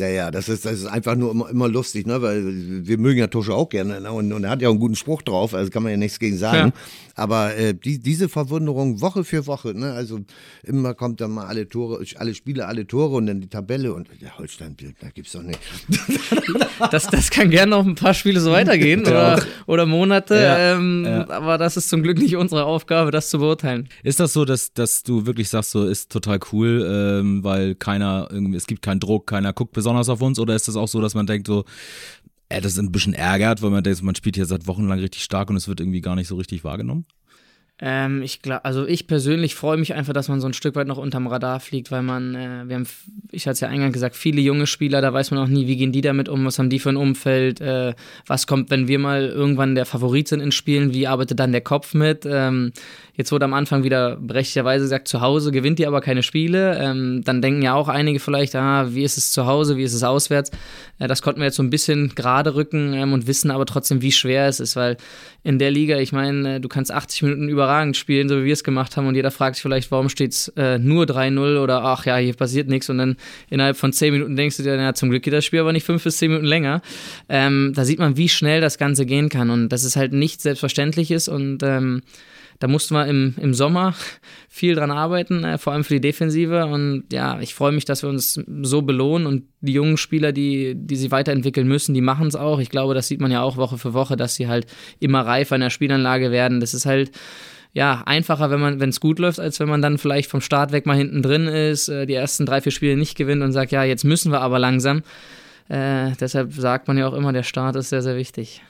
[SPEAKER 2] Ja, ja, das ist, das ist einfach nur immer, immer lustig, ne? weil wir mögen ja Tusche auch gerne ne? und, und er hat ja auch einen guten Spruch drauf, also kann man ja nichts gegen sagen. Aber äh, die, diese Verwunderung Woche für Woche, ne? also immer kommt dann mal alle Tore, alle Spiele, alle Tore und dann die Tabelle und ja, Holstein, da gibt's doch nicht.
[SPEAKER 3] Das, das kann gerne noch ein paar Spiele so weitergehen oder, oder Monate,
[SPEAKER 1] Ja,
[SPEAKER 3] ähm,
[SPEAKER 1] ja.
[SPEAKER 3] aber das ist zum Glück nicht unsere Aufgabe, das zu beurteilen.
[SPEAKER 1] Ist das so, dass, dass du wirklich sagst, so ist total cool, ähm, weil keiner irgendwie, es gibt keinen Druck, keiner guckt besonders auf uns? Oder ist das auch so, dass man denkt, so, äh, das ist ein bisschen ärgert, weil man denkt, man spielt hier seit Wochen lang richtig stark und es wird irgendwie gar nicht so richtig wahrgenommen?
[SPEAKER 3] Ähm, ich glaube, also ich persönlich freue mich einfach, dass man so ein Stück weit noch unterm Radar fliegt, weil man, äh, wir haben, ich hatte es ja eingangs gesagt, viele junge Spieler, da weiß man auch nie, wie gehen die damit um, was haben die für ein Umfeld, äh, was kommt, wenn wir mal irgendwann der Favorit sind in Spielen, wie arbeitet dann der Kopf mit? Ähm, jetzt wurde am Anfang wieder berechtigterweise gesagt, zu Hause gewinnt ihr aber keine Spiele. Ähm, dann denken ja auch einige vielleicht, ah, wie ist es zu Hause, wie ist es auswärts? Äh, das konnten wir jetzt so ein bisschen gerade rücken ähm, und wissen aber trotzdem, wie schwer es ist, weil in der Liga, ich meine, äh, du kannst 80 Minuten überragend spielen, so wie wir es gemacht haben, und jeder fragt sich vielleicht, warum steht es äh, nur 3-0 oder ach ja, hier passiert nichts und dann innerhalb von 10 Minuten denkst du dir, na, zum Glück geht das Spiel aber nicht 5 bis 10 Minuten länger. Ähm, da sieht man, wie schnell das Ganze gehen kann und dass es halt nicht selbstverständlich ist und ähm, da mussten wir im, im Sommer viel dran arbeiten, äh, vor allem für die Defensive. Und ja, ich freue mich, dass wir uns so belohnen und die jungen Spieler, die, die sich weiterentwickeln müssen, die machen es auch. Ich glaube, das sieht man ja auch Woche für Woche, dass sie halt immer reifer in der Spielanlage werden. Das ist halt ja, einfacher, wenn man, wenn es gut läuft, als wenn man dann vielleicht vom Start weg mal hinten drin ist, äh, die ersten drei, vier Spiele nicht gewinnt und sagt, ja, jetzt müssen wir aber langsam. Äh, deshalb sagt man ja auch immer, der Start ist sehr, sehr wichtig.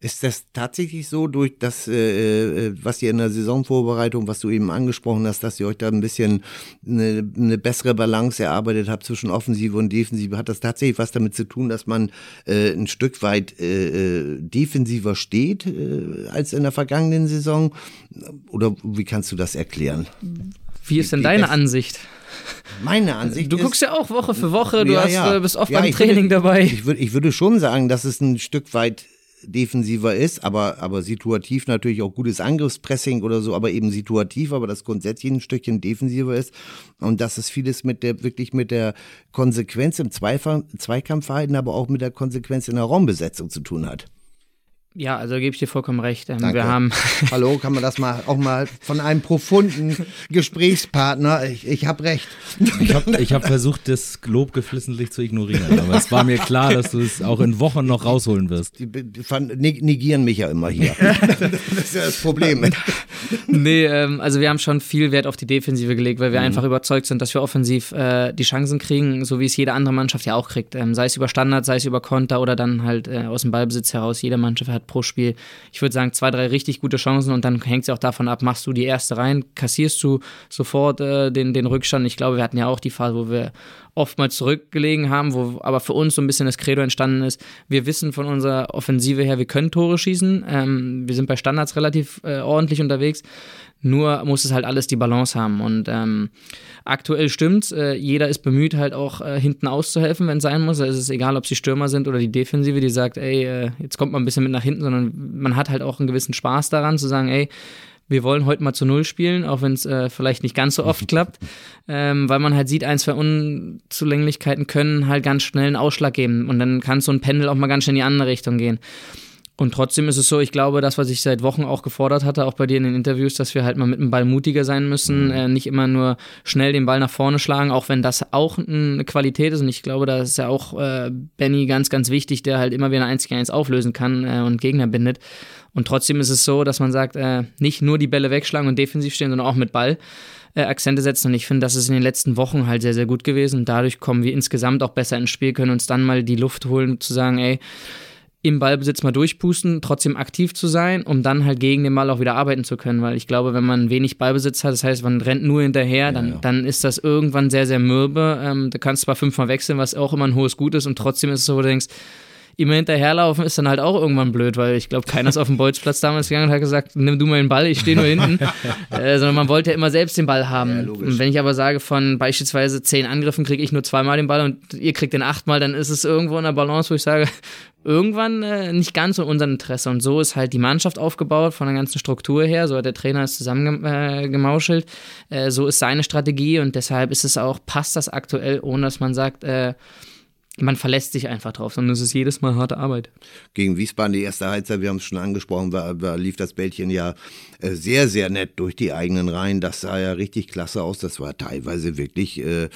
[SPEAKER 2] Ist das tatsächlich so, durch das, äh, äh, was ihr in der Saisonvorbereitung, was du eben angesprochen hast, dass ihr euch da ein bisschen eine, eine bessere Balance erarbeitet habt zwischen Offensive und Defensive? Hat das tatsächlich was damit zu tun, dass man äh, ein Stück weit äh, äh, defensiver steht äh, als in der vergangenen Saison? Oder wie kannst du das erklären?
[SPEAKER 3] Wie ist denn deine Ansicht?
[SPEAKER 2] Meine Ansicht
[SPEAKER 3] Du
[SPEAKER 2] ist,
[SPEAKER 3] guckst ja auch Woche für Woche, du
[SPEAKER 2] Ja,
[SPEAKER 3] hast,
[SPEAKER 2] ja.
[SPEAKER 3] bist oft
[SPEAKER 2] Ja,
[SPEAKER 3] beim Training
[SPEAKER 2] würde,
[SPEAKER 3] dabei.
[SPEAKER 2] Ich würde, ich würde schon sagen, dass es ein Stück weit defensiver ist, aber, aber situativ natürlich auch gutes Angriffspressing oder so, aber eben situativ, aber das grundsätzlich ein Stückchen defensiver ist und dass es vieles mit der, wirklich mit der Konsequenz im Zweifach, Zweikampfverhalten, aber auch mit der Konsequenz in der Raumbesetzung zu tun hat.
[SPEAKER 3] Ja, also gebe ich dir vollkommen recht. Ähm, wir haben
[SPEAKER 2] Hallo, kann man das mal auch mal von einem profunden Gesprächspartner, ich, ich habe recht.
[SPEAKER 1] Ich habe ich hab versucht, das Lob geflissentlich zu ignorieren, aber es war mir klar, dass du es auch in Wochen noch rausholen wirst.
[SPEAKER 2] Die, die negieren mich ja immer hier. das ist ja das Problem.
[SPEAKER 3] nee, ähm, also wir haben schon viel Wert auf die Defensive gelegt,
[SPEAKER 2] Mhm.
[SPEAKER 3] weil wir einfach überzeugt sind, dass wir offensiv äh, die Chancen kriegen, so wie es jede andere Mannschaft ja auch kriegt. Ähm, sei es über Standard, sei es über Konter oder dann halt äh, aus dem Ballbesitz heraus. Jede Mannschaft hat pro Spiel, ich würde sagen, zwei, drei richtig gute Chancen und dann hängt es auch davon ab, machst du die erste rein, kassierst du sofort äh, den, den Rückstand. Ich glaube, wir hatten ja auch die Phase, wo wir oftmals zurückgelegen haben, wo aber für uns so ein bisschen das Credo entstanden ist. Wir wissen von unserer Offensive her, wir können Tore schießen. Ähm, wir sind bei Standards relativ äh, ordentlich unterwegs. Nur muss es halt alles die Balance haben. Und ähm, aktuell stimmt's. Äh, jeder ist bemüht, halt auch äh, hinten auszuhelfen, wenn es sein muss. Es ist egal, ob sie Stürmer sind oder die Defensive, die sagt, ey, äh, jetzt kommt man ein bisschen mit nach hinten, sondern man hat halt auch einen gewissen Spaß daran, zu sagen, ey, wir wollen heute mal zu Null spielen, auch wenn es äh, vielleicht nicht ganz so oft klappt, ähm, weil man halt sieht, ein, zwei Unzulänglichkeiten können halt ganz schnell einen Ausschlag geben und dann kann so ein Pendel auch mal ganz schnell in die andere Richtung gehen. Und trotzdem ist es so, ich glaube, das, was ich seit Wochen auch gefordert hatte, auch bei dir in den Interviews, dass wir halt mal mit dem Ball mutiger sein müssen, mhm. äh, nicht immer nur schnell den Ball nach vorne schlagen, auch wenn das auch eine Qualität ist. Und ich glaube, da ist ja auch äh, Benny ganz, ganz wichtig, der halt immer wieder ein 1 gegen 1 auflösen kann äh, und Gegner bindet. Und trotzdem ist es so, dass man sagt, äh, nicht nur die Bälle wegschlagen und defensiv stehen, sondern auch mit Ball äh, Akzente setzen. Und ich finde, das ist in den letzten Wochen halt sehr, sehr gut gewesen. Und dadurch kommen wir insgesamt auch besser ins Spiel, können uns dann mal die Luft holen, zu sagen, ey, im Ballbesitz mal durchpusten, trotzdem aktiv zu sein, um dann halt gegen den Ball auch wieder arbeiten zu können. Weil ich glaube, wenn man wenig Ballbesitz hat, das heißt, man rennt nur hinterher, dann, ja, ja. dann ist das irgendwann sehr, sehr mürbe. Ähm, du kannst zwar fünfmal wechseln, was auch immer ein hohes Gut ist, und trotzdem ist es so, wo du denkst, immer hinterherlaufen ist dann halt auch irgendwann blöd, weil ich glaube, keiner ist auf dem Bolzplatz damals gegangen und hat gesagt, nimm du mal den Ball, ich stehe nur hinten. äh, sondern man wollte ja immer selbst den Ball haben. Ja, und wenn ich aber sage, von beispielsweise zehn Angriffen kriege ich nur zweimal den Ball und ihr kriegt den achtmal, dann ist es irgendwo in der Balance, wo ich sage, irgendwann äh, nicht ganz in unserem Interesse. Und so ist halt die Mannschaft aufgebaut, von der ganzen Struktur her. So hat der Trainer es zusammengemauschelt. Äh, äh, so ist seine Strategie und deshalb ist es auch, passt das aktuell, ohne dass man sagt, äh, man verlässt sich einfach drauf, sondern es ist jedes Mal harte Arbeit.
[SPEAKER 2] Gegen Wiesbaden die erste Halbzeit, wir haben es schon angesprochen, war, war, lief das Bällchen ja äh, sehr, sehr nett durch die eigenen Reihen. Das sah ja richtig klasse aus. Das war teilweise wirklich äh,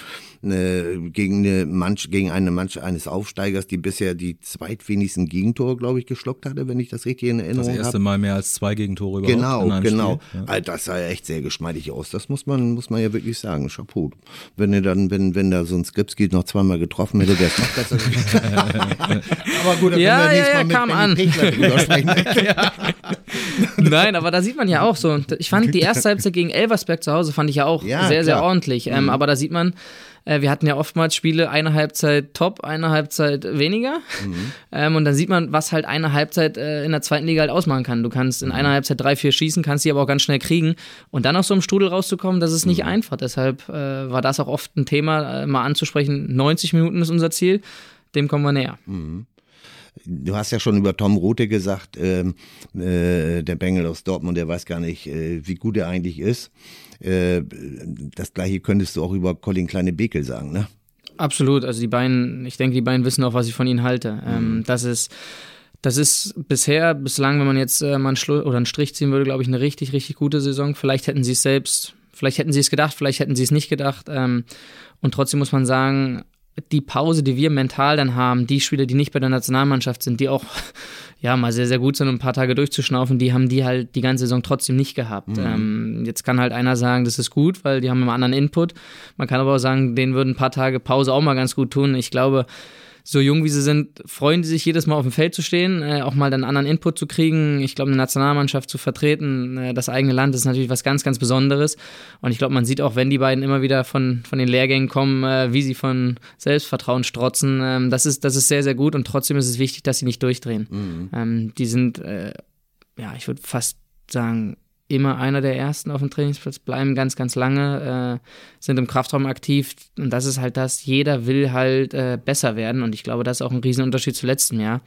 [SPEAKER 2] ne, gegen, eine Manch, gegen eine Mannschaft eines Aufsteigers, die bisher die zweitwenigsten Gegentore, glaube ich, geschluckt hatte, wenn ich das richtig in Erinnerung habe.
[SPEAKER 1] Das erste hab. Mal mehr als zwei Gegentore
[SPEAKER 2] überhaupt Genau, in genau. Spiel. Ja. Das sah ja echt sehr geschmeidig aus. Das muss man, muss man ja wirklich sagen. Chapeau. Wenn er dann, wenn, wenn da so ein Skripski noch zweimal getroffen hätte, wäre es noch besser
[SPEAKER 3] aber gut, dann ja, können wir ja, ja, Mal kam an. ja. Nein, aber da sieht man ja auch so. Ich fand die erste Halbzeit gegen Elversberg zu Hause fand ich ja auch ja, sehr, klar. sehr ordentlich. Ähm, mhm. Aber da sieht man, wir hatten ja oftmals Spiele, eine Halbzeit top, eine Halbzeit weniger. Mhm. Ähm, und dann sieht man, was halt eine Halbzeit äh, in der zweiten Liga halt ausmachen kann. Du kannst in mhm. einer Halbzeit drei, vier schießen, kannst die aber auch ganz schnell kriegen. Und dann aus so einem Strudel rauszukommen, das ist nicht mhm. einfach. Deshalb äh, war das auch oft ein Thema, äh, mal anzusprechen. 90 Minuten ist unser Ziel, dem kommen wir näher.
[SPEAKER 2] Mhm. Du hast ja schon über Tom Rothe gesagt, ähm, äh, der Bengel aus Dortmund, der weiß gar nicht, äh, wie gut er eigentlich ist. Äh, das gleiche könntest du auch über Colin Kleine Bekel sagen, ne?
[SPEAKER 3] Absolut. Also die beiden, ich denke, die beiden wissen auch, was ich von ihnen halte. Ähm, mhm. das ist das ist bisher, bislang, wenn man jetzt äh, mal einen, Schlu oder einen Strich ziehen würde, glaube ich, eine richtig, richtig gute Saison. Vielleicht hätten sie es selbst, vielleicht hätten sie es gedacht, vielleicht hätten sie es nicht gedacht. Ähm, und trotzdem muss man sagen, die Pause, die wir mental dann haben, die Spieler, die nicht bei der Nationalmannschaft sind, die auch ja mal sehr, sehr gut sind, um ein paar Tage durchzuschnaufen, die haben die halt die ganze Saison trotzdem nicht gehabt. Mhm. Ähm, jetzt kann halt einer sagen, das ist gut, weil die haben einen anderen Input. Man kann aber auch sagen, denen würden ein paar Tage Pause auch mal ganz gut tun. Ich glaube, so jung wie sie sind, freuen sie sich jedes Mal auf dem Feld zu stehen, äh, auch mal dann anderen Input zu kriegen. Ich glaube, eine Nationalmannschaft zu vertreten, äh, das eigene Land, ist natürlich was ganz, ganz Besonderes. Und ich glaube, man sieht auch, wenn die beiden immer wieder von, von den Lehrgängen kommen, äh, wie sie von Selbstvertrauen strotzen. Ähm, das, ist, das ist sehr, sehr gut und trotzdem ist es wichtig, dass sie nicht durchdrehen. Mhm. Ähm, die sind, äh, ja, ich würde fast sagen, immer einer der ersten auf dem Trainingsplatz, bleiben ganz, ganz lange, äh, sind im Kraftraum aktiv. Und das ist halt das, jeder will halt äh, besser werden. Und ich glaube, das ist auch ein Riesenunterschied zu letztem Jahr,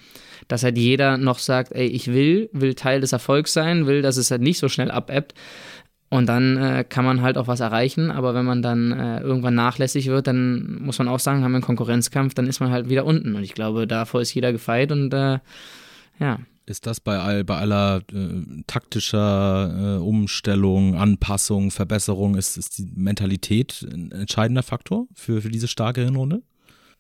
[SPEAKER 3] dass halt jeder noch sagt, ey, ich will, will Teil des Erfolgs sein, will, dass es halt nicht so schnell abebbt. Und dann äh, kann man halt auch was erreichen, aber wenn man dann äh, irgendwann nachlässig wird, dann muss man auch sagen, haben wir einen Konkurrenzkampf, dann ist man halt wieder unten. Und ich glaube, davor ist jeder gefeit und äh, ja.
[SPEAKER 1] Ist das bei, all, bei aller äh, taktischer äh, Umstellung, Anpassung, Verbesserung, ist, ist die Mentalität ein entscheidender Faktor für, für diese starke Hinrunde?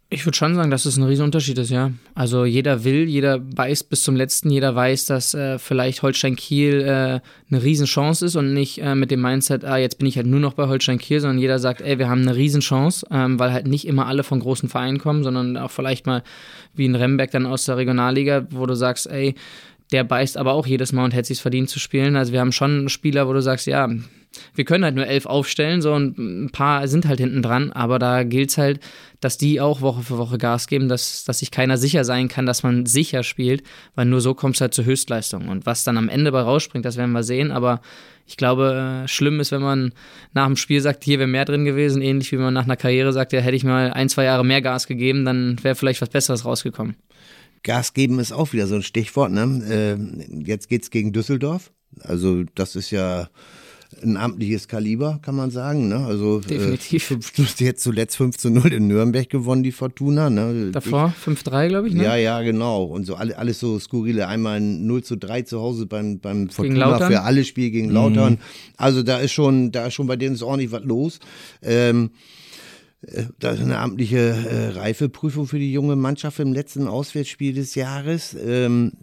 [SPEAKER 3] Ich würde schon sagen, dass es ein Riesenunterschied ist, ja. Also jeder will, jeder weiß bis zum letzten, jeder weiß, dass äh, vielleicht Holstein Kiel äh, eine Riesenchance ist und nicht äh, mit dem Mindset, ah, jetzt bin ich halt nur noch bei Holstein Kiel, sondern jeder sagt, ey, wir haben eine Riesenchance, ähm, weil halt nicht immer alle von großen Vereinen kommen, sondern auch vielleicht mal wie ein Remberg dann aus der Regionalliga, wo du sagst, ey, der beißt aber auch jedes Mal und hätte sich verdient zu spielen. Also wir haben schon Spieler, wo du sagst, ja, wir können halt nur elf aufstellen, so und ein paar sind halt hinten dran, aber da gilt es halt, dass die auch Woche für Woche Gas geben, dass, dass sich keiner sicher sein kann, dass man sicher spielt, weil nur so kommst du halt zur Höchstleistung. Und was dann am Ende bei rausspringt, das werden wir sehen, aber ich glaube, äh, schlimm ist, wenn man nach dem Spiel sagt, hier wäre mehr drin gewesen, ähnlich wie man nach einer Karriere sagt, ja, hätte ich mal ein, zwei Jahre mehr Gas gegeben, dann wäre vielleicht was Besseres rausgekommen.
[SPEAKER 2] Gas geben ist auch wieder so ein Stichwort. Ne? Äh, jetzt geht's gegen Düsseldorf. Also das ist ja ein amtliches Kaliber, kann man sagen. Ne? Also
[SPEAKER 3] Definitiv.
[SPEAKER 2] Äh, jetzt zuletzt 5 zu 0 in Nürnberg gewonnen, die Fortuna. Ne?
[SPEAKER 3] Davor 5-3, glaube ich. Ne?
[SPEAKER 2] Ja, ja, genau. Und so alle, alles so skurrile. Einmal ein 0 zu 3 zu Hause beim, beim Fortuna für alle Spiele gegen Lautern. Mhm. Also da ist schon, da ist schon bei denen ist ordentlich was los. Ähm, äh, da ist eine amtliche äh, Reifeprüfung für die junge Mannschaft im letzten Auswärtsspiel des Jahres. Ähm,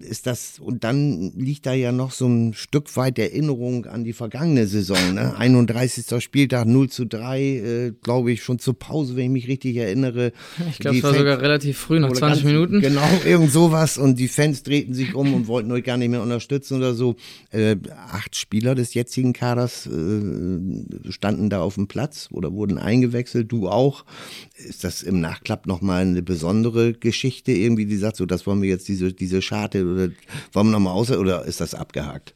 [SPEAKER 2] ist das, und dann liegt da ja noch so ein Stück weit Erinnerung an die vergangene Saison. Ne? 31. Spieltag 0 zu 3, äh, glaube ich, schon zur Pause, wenn ich mich richtig erinnere.
[SPEAKER 3] Ich glaube, es war sogar relativ früh, noch 20 ganz, Minuten.
[SPEAKER 2] Genau, irgend sowas. Und die Fans drehten sich um und wollten euch gar nicht mehr unterstützen oder so. Äh, acht Spieler des jetzigen Kaders äh, standen da auf dem Platz oder wurden eingewechselt, du auch. Ist das im Nachklapp nochmal eine besondere Geschichte irgendwie, die sagt, so, das wollen wir jetzt diese, diese Scharte oder wollen wir nochmal aus oder ist das abgehakt?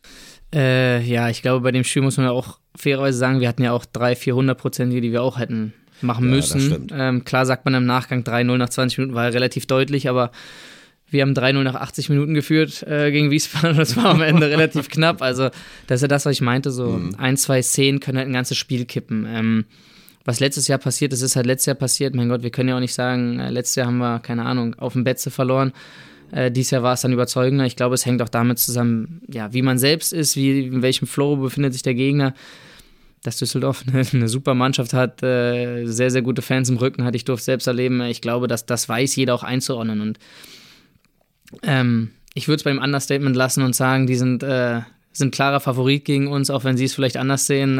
[SPEAKER 3] Äh, ja, ich glaube, bei dem Spiel muss man ja auch fairerweise sagen, wir hatten ja auch drei, 400 Prozent, die wir auch hätten machen müssen. Ja, ähm, klar sagt man im Nachgang 3-0 nach 20 Minuten, war relativ deutlich, aber wir haben 3-0 nach 80 Minuten geführt äh, gegen Wiesbaden und das war am Ende relativ knapp. Also, das ist ja das, was ich meinte. So mhm. ein, zwei Szenen können halt ein ganzes Spiel kippen. Ähm, was letztes Jahr passiert ist, ist halt letztes Jahr passiert. Mein Gott, wir können ja auch nicht sagen, äh, letztes Jahr haben wir, keine Ahnung, auf dem Betze verloren. Äh, dieses Jahr war es dann überzeugender. Ich glaube, es hängt auch damit zusammen, ja, wie man selbst ist, wie, in welchem Flow befindet sich der Gegner. Dass Düsseldorf eine, eine super Mannschaft hat, äh, sehr, sehr gute Fans im Rücken hat. Ich durfte selbst erleben. Ich glaube, dass das weiß jeder auch einzuordnen. Und ähm, ich würde es beim Understatement lassen und sagen, die sind, äh, sind klarer Favorit gegen uns, auch wenn sie es vielleicht anders sehen.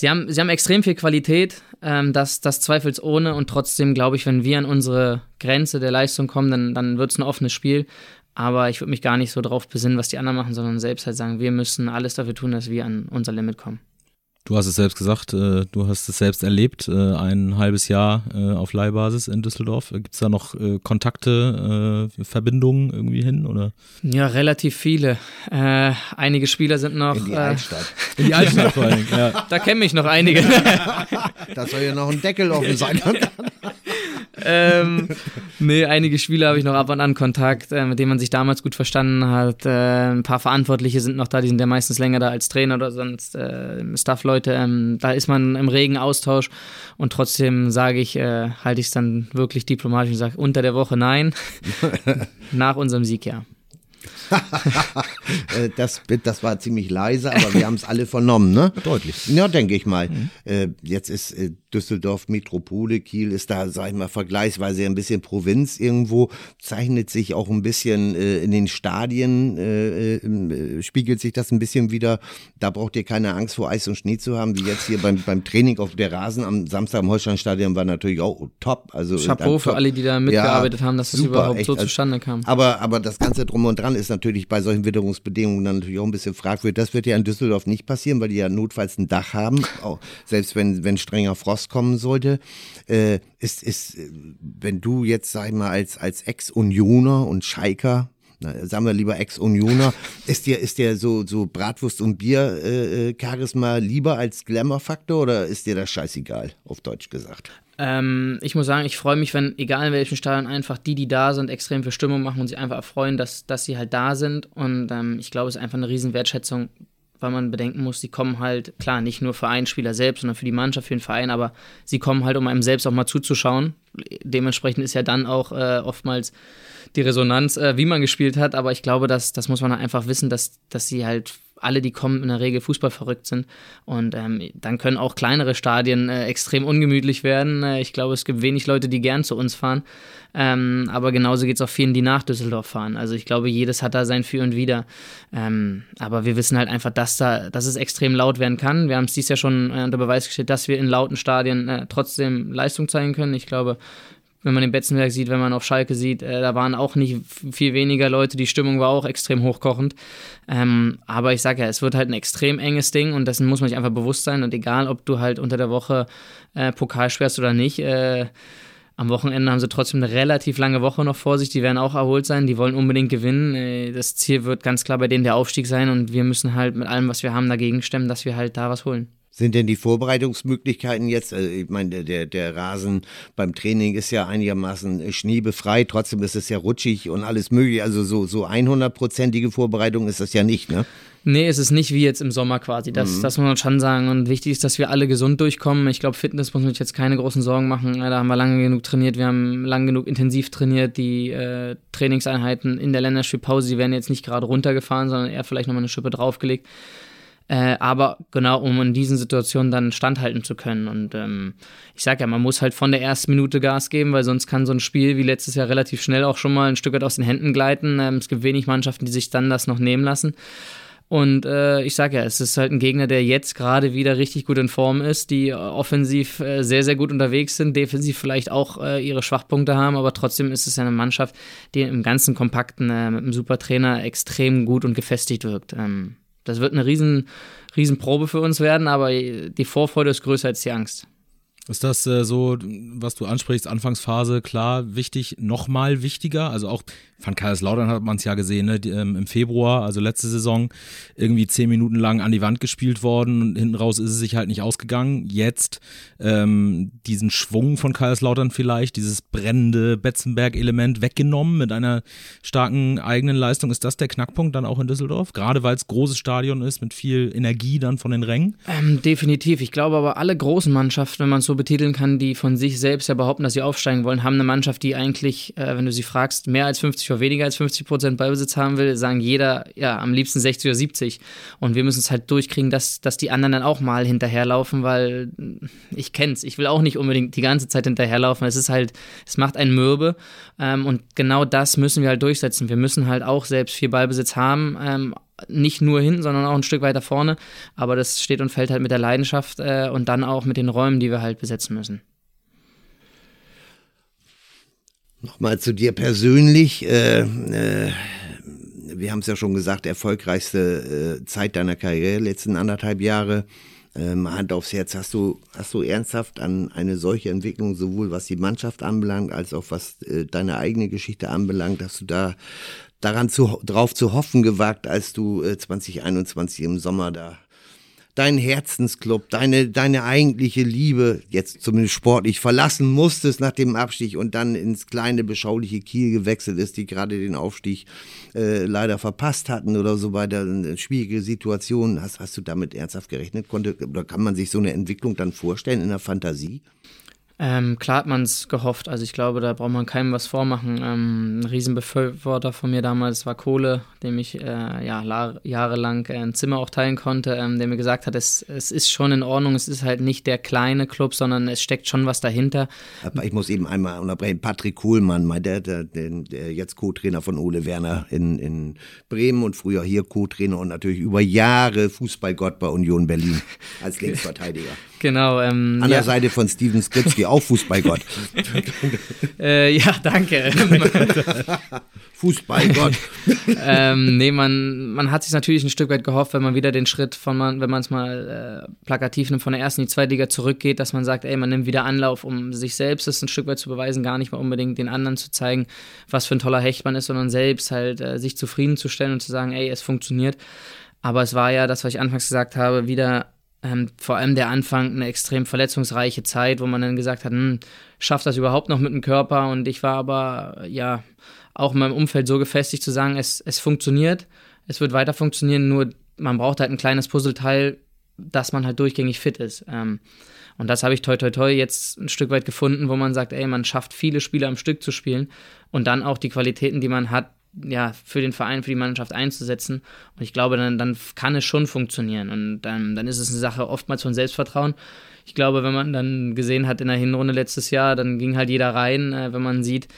[SPEAKER 3] Sie, haben, sie haben extrem viel Qualität, ähm, das, das zweifelsohne. Und trotzdem glaube ich, wenn wir an unsere Grenze der Leistung kommen, dann, dann wird es ein offenes Spiel. Aber ich würde mich gar nicht so darauf besinnen, was die anderen machen, sondern selbst halt sagen, wir müssen alles dafür tun, dass wir an unser Limit kommen.
[SPEAKER 1] Du hast es selbst gesagt, äh, du hast es selbst erlebt, äh, ein halbes Jahr äh, auf Leihbasis in Düsseldorf. Gibt es da noch Kontakte, Verbindungen irgendwie hin? Oder?
[SPEAKER 3] Ja, relativ viele. einige Spieler sind noch.
[SPEAKER 2] In die Altstadt.
[SPEAKER 1] in die Altstadt vor allem, ja.
[SPEAKER 3] Da kenne ich noch einige.
[SPEAKER 2] da soll ja noch ein Deckel offen sein.
[SPEAKER 3] Ähm, nee, einige Spieler habe ich noch ab und an Kontakt, äh, mit denen man sich damals gut verstanden hat. Äh, ein paar Verantwortliche sind noch da, die sind ja meistens länger da als Trainer oder sonst äh, Staffleute. Ähm, da ist man im regen Austausch und trotzdem sage ich, äh, halte ich es dann wirklich diplomatisch und sage unter der Woche nein. Nach unserem Sieg ja.
[SPEAKER 2] Äh, das, das war ziemlich leise, aber wir haben es alle vernommen, ne?
[SPEAKER 1] Deutlich.
[SPEAKER 2] Ja, denke ich mal. Mhm. Äh, jetzt ist äh, Düsseldorf Metropole, Kiel ist da, sag ich mal, vergleichsweise ein bisschen Provinz irgendwo, zeichnet sich auch ein bisschen äh, in den Stadien, äh, äh, spiegelt sich das ein bisschen wieder. Da braucht ihr keine Angst vor Eis und Schnee zu haben, wie jetzt hier beim, beim Training auf der Rasen am Samstag im Holsteinstadion war natürlich auch top. Also,
[SPEAKER 3] Chapeau für alle, die da mitgearbeitet ja, haben, dass das super, überhaupt echt, so zustande kam.
[SPEAKER 2] Aber, aber das Ganze drum und dran ist natürlich bei solchen Witterungsbedingungen dann natürlich auch ein bisschen fragwürdig. Das wird ja in Düsseldorf nicht passieren, weil die ja notfalls ein Dach haben, auch selbst wenn, wenn strenger Frost rauskommen sollte, äh, ist, ist, wenn du jetzt, sag ich mal, als, als Ex-Unioner und Schalker na, sagen wir lieber Ex-Unioner, ist dir, ist dir so, so Bratwurst und Bier äh, äh, Charisma lieber als Glamour-Faktor oder ist dir das scheißegal, auf Deutsch gesagt?
[SPEAKER 3] Ähm, ich muss sagen, ich freue mich, wenn, egal in welchem Stadion, einfach die, die da sind, extrem für Stimmung machen und sich einfach erfreuen, dass, dass sie halt da sind. Und ähm, ich glaube, es ist einfach eine riesen Wertschätzung weil man bedenken muss, sie kommen halt, klar, nicht nur für einen Spieler selbst, sondern für die Mannschaft, für den Verein, aber sie kommen halt, um einem selbst auch mal zuzuschauen. Dementsprechend ist ja dann auch äh, oftmals die Resonanz, äh, wie man gespielt hat, aber ich glaube, dass, das muss man einfach wissen, dass, dass sie halt alle, die kommen, in der Regel Fußball verrückt sind. Und ähm, dann können auch kleinere Stadien äh, extrem ungemütlich werden. Äh, ich glaube, es gibt wenig Leute, die gern zu uns fahren. Ähm, aber genauso geht es auch vielen, die nach Düsseldorf fahren. Also ich glaube, jedes hat da sein Für und Wider. Ähm, aber wir wissen halt einfach, dass, da, dass es extrem laut werden kann. Wir haben es dies Jahr schon äh, unter Beweis gestellt, dass wir in lauten Stadien äh, trotzdem Leistung zeigen können. Ich glaube, wenn man den Betzenberg sieht, wenn man auf Schalke sieht, äh, da waren auch nicht viel weniger Leute, die Stimmung war auch extrem hochkochend. Ähm, aber ich sage ja, es wird halt ein extrem enges Ding und dessen muss man sich einfach bewusst sein und egal, ob du halt unter der Woche äh, Pokal schwärst oder nicht, äh, am Wochenende haben sie trotzdem eine relativ lange Woche noch vor sich. Die werden auch erholt sein. Die wollen unbedingt gewinnen. Äh, das Ziel wird ganz klar bei denen der Aufstieg sein und wir müssen halt mit allem, was wir haben, dagegen stemmen, dass wir halt da was holen.
[SPEAKER 2] Sind denn die Vorbereitungsmöglichkeiten jetzt, also ich meine, der, der Rasen beim Training ist ja einigermaßen schneebefreit, trotzdem ist es ja rutschig und alles mögliche, also so, so 100-prozentige Vorbereitung ist das ja nicht, ne?
[SPEAKER 3] Nee, es ist nicht wie jetzt im Sommer quasi. Das, mhm. das muss man schon sagen. Und wichtig ist, dass wir alle gesund durchkommen. Ich glaube, Fitness muss man sich jetzt keine großen Sorgen machen. Da haben wir lange genug trainiert. Wir haben lange genug intensiv trainiert. Die äh, Trainingseinheiten in der Länderspielpause, die werden jetzt nicht gerade runtergefahren, sondern eher vielleicht nochmal eine Schippe draufgelegt. Äh, aber genau, um in diesen Situationen dann standhalten zu können. Und ähm, ich sage ja, man muss halt von der ersten Minute Gas geben, weil sonst kann so ein Spiel wie letztes Jahr relativ schnell auch schon mal ein Stück weit aus den Händen gleiten. Ähm, es gibt wenig Mannschaften, die sich dann das noch nehmen lassen. Und äh, ich sage ja, es ist halt ein Gegner, der jetzt gerade wieder richtig gut in Form ist, die offensiv äh, sehr, sehr gut unterwegs sind, defensiv vielleicht auch äh, ihre Schwachpunkte haben, aber trotzdem ist es eine Mannschaft, die im ganzen Kompakten äh, mit einem super Trainer extrem gut und gefestigt wirkt. Ähm, das wird eine riesen, riesen Probe für uns werden, aber die Vorfreude ist größer als die Angst.
[SPEAKER 1] Ist das äh, so, was du ansprichst, Anfangsphase, klar, wichtig, nochmal wichtiger? Also auch von Kaiserslautern hat man es ja gesehen, ne? Die, ähm, im Februar, also letzte Saison, irgendwie zehn Minuten lang an die Wand gespielt worden und hinten raus ist es sich halt nicht ausgegangen. Jetzt ähm, diesen Schwung von Kaiserslautern vielleicht, dieses brennende Betzenberg-Element weggenommen mit einer starken eigenen Leistung. Ist das der Knackpunkt dann auch in Düsseldorf? Gerade weil es großes Stadion ist mit viel Energie dann von den Rängen?
[SPEAKER 3] Ähm, definitiv. Ich glaube aber alle großen Mannschaften, wenn man es so betiteln kann, die von sich selbst ja behaupten, dass sie aufsteigen wollen, haben eine Mannschaft, die eigentlich, äh, wenn du sie fragst, mehr als 50 oder weniger als 50 Prozent Ballbesitz haben will, sagen jeder, ja, am liebsten 60 oder 70. Und wir müssen es halt durchkriegen, dass, dass die anderen dann auch mal hinterherlaufen, weil ich kenn's. Ich will auch nicht unbedingt die ganze Zeit hinterherlaufen. Es ist halt, es macht einen mürbe. Ähm, und genau das müssen wir halt durchsetzen. Wir müssen halt auch selbst viel Ballbesitz haben. Ähm, nicht nur hinten, sondern auch ein Stück weiter vorne. Aber das steht und fällt halt mit der Leidenschaft äh, und dann auch mit den Räumen, die wir halt besetzen müssen.
[SPEAKER 2] Nochmal zu dir persönlich. Äh, äh, wir haben es ja schon gesagt, erfolgreichste äh, Zeit deiner Karriere, letzten anderthalb Jahre. Ähm, Hand aufs Herz, hast du, hast du ernsthaft an eine solche Entwicklung, sowohl was die Mannschaft anbelangt, als auch was äh, deine eigene Geschichte anbelangt, hast du da daran zu, drauf zu hoffen gewagt, als du äh, 2021 im Sommer da dein Herzensclub, deine, deine eigentliche Liebe, jetzt zumindest sportlich, verlassen musstest nach dem Abstieg und dann ins kleine, beschauliche Kiel gewechselt ist, die gerade den Aufstieg äh, leider verpasst hatten oder so weiter. Eine schwierige Situation. Hast, hast du damit ernsthaft gerechnet? Konnte, oder kann man sich so eine Entwicklung dann vorstellen in der Fantasie?
[SPEAKER 3] Ähm, klar hat man es gehofft. Also ich glaube, da braucht man keinem was vormachen. Ähm, ein Riesenbefürworter von mir damals war Kohle, dem ich äh, ja, jahrelang äh, ein Zimmer auch teilen konnte, ähm, der mir gesagt hat, es, es ist schon in Ordnung, es ist halt nicht der kleine Club, sondern es steckt schon was dahinter.
[SPEAKER 2] Aber ich muss eben einmal unterbrechen. Patrick Kohlmann, mein, der, der, der, der jetzt Co-Trainer von Ole Werner in, in Bremen und früher hier Co-Trainer und natürlich über Jahre Fußballgott bei Union Berlin als Linksverteidiger.
[SPEAKER 3] Genau.
[SPEAKER 2] Ähm, An der Seite von Steven Skripski, auch Fußballgott.
[SPEAKER 3] äh, ja, danke.
[SPEAKER 2] Fußballgott.
[SPEAKER 3] ähm, nee, man, man hat sich natürlich ein Stück weit gehofft, wenn man wieder den Schritt von man, wenn man es mal äh, plakativ nimmt, von der ersten in die zweite Liga zurückgeht, dass man sagt, ey, man nimmt wieder Anlauf, um sich selbst das ein Stück weit zu beweisen, gar nicht mal unbedingt den anderen zu zeigen, was für ein toller Hecht man ist, sondern selbst halt äh, sich zufriedenzustellen und zu sagen, ey, es funktioniert. Aber es war ja das, was ich anfangs gesagt habe, wieder ähm, vor allem der Anfang eine extrem verletzungsreiche Zeit, wo man dann gesagt hat, hm, schafft das überhaupt noch mit dem Körper? Und ich war aber ja auch in meinem Umfeld so gefestigt zu sagen, es, es funktioniert, es wird weiter funktionieren, nur man braucht halt ein kleines Puzzleteil, dass man halt durchgängig fit ist. Ähm, und das habe ich toi toi toi jetzt ein Stück weit gefunden, wo man sagt, ey, man schafft viele Spiele am Stück zu spielen und dann auch die Qualitäten, die man hat, ja, für den Verein, für die Mannschaft einzusetzen. Und ich glaube, dann, dann kann es schon funktionieren. Und dann, dann ist es eine Sache oftmals von Selbstvertrauen. Ich glaube, wenn man dann gesehen hat in der Hinrunde letztes Jahr, dann ging halt jeder rein, äh, wenn man sieht,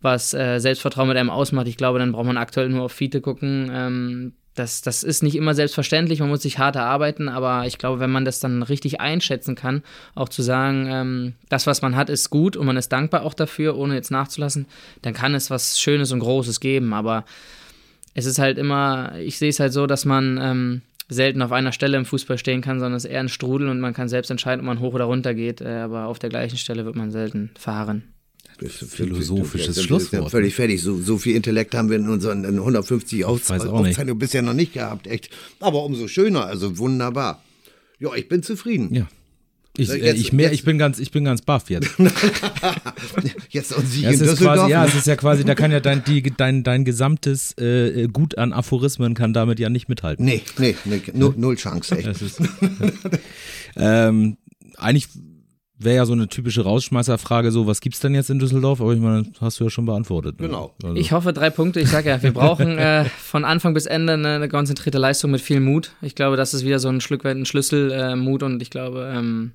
[SPEAKER 3] was äh, Selbstvertrauen mit einem ausmacht. Ich glaube, dann braucht man aktuell nur auf Fiete gucken. Ähm, das, das ist nicht immer selbstverständlich, man muss sich hart erarbeiten, aber ich glaube, wenn man das dann richtig einschätzen kann, auch zu sagen, ähm, das, was man hat, ist gut und man ist dankbar auch dafür, ohne jetzt nachzulassen, dann kann es was Schönes und Großes geben. Aber es ist halt immer, ich sehe es halt so, dass man ähm, selten auf einer Stelle im Fußball stehen kann, sondern es ist eher ein Strudel und man kann selbst entscheiden, ob man hoch oder runter geht, äh, aber auf der gleichen Stelle wird man selten fahren
[SPEAKER 1] philosophisches Schlusswort.
[SPEAKER 2] Völlig fertig. So, so viel Intellekt haben wir in unseren 150 Aufzeichnungen bisher noch nicht gehabt, echt. Aber umso schöner, also wunderbar. Ja, ich bin zufrieden.
[SPEAKER 1] Ja. Ich,
[SPEAKER 2] Jetzt-
[SPEAKER 1] äh, ich, mehr,
[SPEAKER 2] jetzt-
[SPEAKER 1] ich bin ganz, ich bin ganz baff jetzt.
[SPEAKER 2] Jetzt und Sie
[SPEAKER 1] Ja,
[SPEAKER 2] in Düsseldorf.
[SPEAKER 1] quasi, ja,
[SPEAKER 2] ne?
[SPEAKER 1] es ist ja quasi, da kann ja dein, die, dein, dein gesamtes äh, Gut an Aphorismen kann damit ja nicht mithalten.
[SPEAKER 2] Nee, nee, nee null, Chance, echt.
[SPEAKER 1] Ist, ähm, eigentlich wäre ja so eine typische Rausschmeißerfrage so, was gibt's denn jetzt in Düsseldorf? Aber ich meine, hast du ja schon beantwortet. ne?
[SPEAKER 2] Genau.
[SPEAKER 1] Also,
[SPEAKER 3] Ich hoffe, drei Punkte. Ich sage ja, wir brauchen äh, von Anfang bis Ende eine, eine konzentrierte Leistung mit viel Mut. Ich glaube, das ist wieder so ein Stück weit ein Schlüssel, äh, Mut. Und ich glaube, ähm,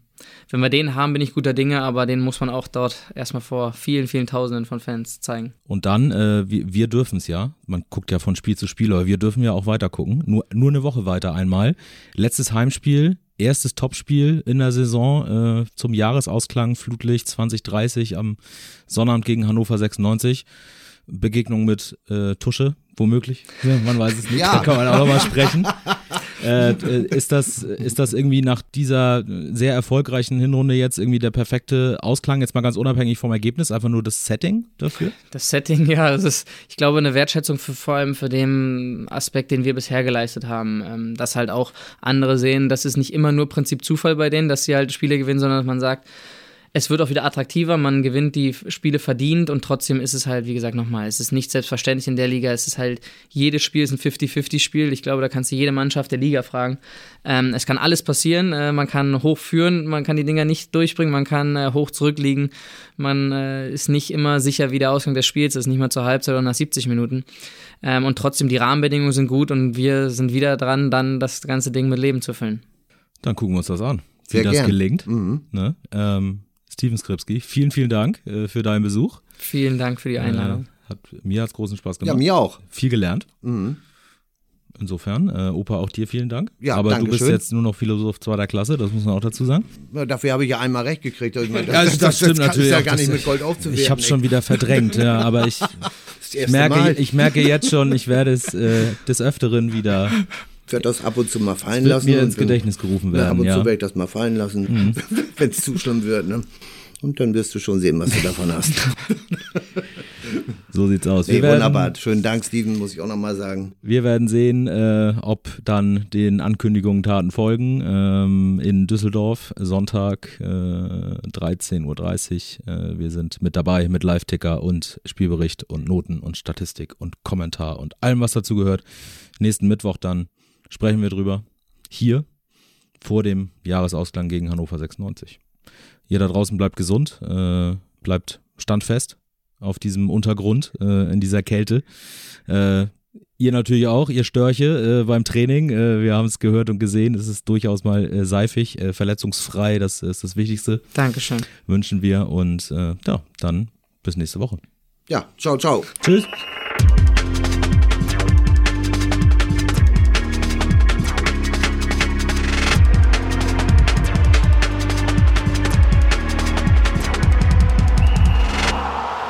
[SPEAKER 3] wenn wir den haben, bin ich guter Dinge. Aber den muss man auch dort erstmal vor vielen, vielen Tausenden von Fans zeigen.
[SPEAKER 1] Und dann, äh, wir, wir dürfen es ja. Man guckt ja von Spiel zu Spiel, aber wir dürfen ja auch weiter gucken. Nur, nur eine Woche weiter einmal. Letztes Heimspiel, erstes Topspiel in der Saison äh, zum Jahresausklang Flutlicht 2030 am Sonnabend gegen Hannover 96. Begegnung mit äh, Tusche, womöglich. Ja, man weiß es nicht.
[SPEAKER 2] Ja.
[SPEAKER 1] Da kann man auch nochmal sprechen. äh, äh, ist, das, ist das irgendwie nach dieser sehr erfolgreichen Hinrunde jetzt irgendwie der perfekte Ausklang, jetzt mal ganz unabhängig vom Ergebnis, einfach nur das Setting dafür?
[SPEAKER 3] Das Setting, ja, das ist, ich glaube, eine Wertschätzung für vor allem für den Aspekt, den wir bisher geleistet haben. Ähm, dass halt auch andere sehen, das ist nicht immer nur Prinzip Zufall bei denen, dass sie halt Spiele gewinnen, sondern dass man sagt, es wird auch wieder attraktiver, man gewinnt die Spiele verdient und trotzdem ist es halt, wie gesagt, nochmal, es ist nicht selbstverständlich in der Liga, es ist halt, jedes Spiel ist ein 50-50-Spiel. Ich glaube, da kannst du jede Mannschaft der Liga fragen. Ähm, es kann alles passieren, äh, man kann hoch führen, man kann die Dinger nicht durchbringen, man kann äh, hoch zurückliegen, man äh, ist nicht immer sicher, wie der Ausgang des Spiels ist, nicht mal zur Halbzeit oder nach 70 Minuten. Ähm, und trotzdem, die Rahmenbedingungen sind gut und wir sind wieder dran, dann das ganze Ding mit Leben zu füllen.
[SPEAKER 1] Dann gucken wir uns das an, wie
[SPEAKER 2] Sehr
[SPEAKER 1] das
[SPEAKER 2] gern.
[SPEAKER 1] gelingt.
[SPEAKER 2] Mhm.
[SPEAKER 1] Ne? Ähm, Steven Skripski, vielen, vielen Dank äh, für deinen Besuch.
[SPEAKER 3] Vielen Dank für die Einladung.
[SPEAKER 1] Äh, hat, mir hat es großen Spaß
[SPEAKER 2] Ja,
[SPEAKER 1] gemacht.
[SPEAKER 2] mir auch.
[SPEAKER 1] Viel gelernt.
[SPEAKER 2] Mhm.
[SPEAKER 1] Insofern, äh, Opa, auch dir vielen Dank.
[SPEAKER 2] Ja,
[SPEAKER 1] Aber du bist
[SPEAKER 2] schön.
[SPEAKER 1] jetzt nur noch Philosoph zweiter Klasse, das muss man auch dazu sagen.
[SPEAKER 2] Ja, Dafür habe ich ja einmal recht gekriegt. Ich meine,
[SPEAKER 1] Ja, das stimmt
[SPEAKER 2] kann-
[SPEAKER 1] natürlich
[SPEAKER 2] Ist ja gar nicht
[SPEAKER 1] das-
[SPEAKER 2] mit Gold aufzuwerten.
[SPEAKER 1] Ich habe schon wieder verdrängt, ja, aber ich
[SPEAKER 2] Das
[SPEAKER 1] merke, ich merke jetzt schon, ich werde es äh, des Öfteren wieder
[SPEAKER 2] werde das ab und zu mal fallen lassen.
[SPEAKER 1] mir ins Gedächtnis gerufen
[SPEAKER 2] Ja, ab
[SPEAKER 1] werden.
[SPEAKER 2] und
[SPEAKER 1] Ja. Mhm.
[SPEAKER 2] zu werde ich das mal fallen lassen, wenn es zu schlimm wird. Ne? Und dann wirst du schon sehen, was du davon hast.
[SPEAKER 1] So sieht's aus.
[SPEAKER 2] Nee,
[SPEAKER 1] werden,
[SPEAKER 2] wunderbar. Schönen Dank, Steven, muss ich auch nochmal sagen.
[SPEAKER 1] Wir werden sehen, äh, ob dann den Ankündigungen Taten folgen. Ähm, in Düsseldorf, Sonntag, äh, 13.30 Uhr. Äh, wir sind mit dabei mit Live-Ticker und Spielbericht und Noten und Statistik und Kommentar und allem, was dazu gehört. Nächsten Mittwoch dann sprechen wir drüber. Hier vor dem Jahresausklang gegen Hannover 96. Ihr da draußen bleibt gesund, äh, bleibt standfest auf diesem Untergrund, äh, in dieser Kälte. Äh, ihr natürlich auch, ihr Störche äh, beim Training. Äh, wir haben es gehört und gesehen, es ist durchaus mal äh, seifig, äh, verletzungsfrei, das ist das Wichtigste,
[SPEAKER 3] Dankeschön.
[SPEAKER 1] wünschen wir. Und äh, ja, dann bis nächste Woche.
[SPEAKER 2] Ja, ciao, ciao.
[SPEAKER 1] Tschüss.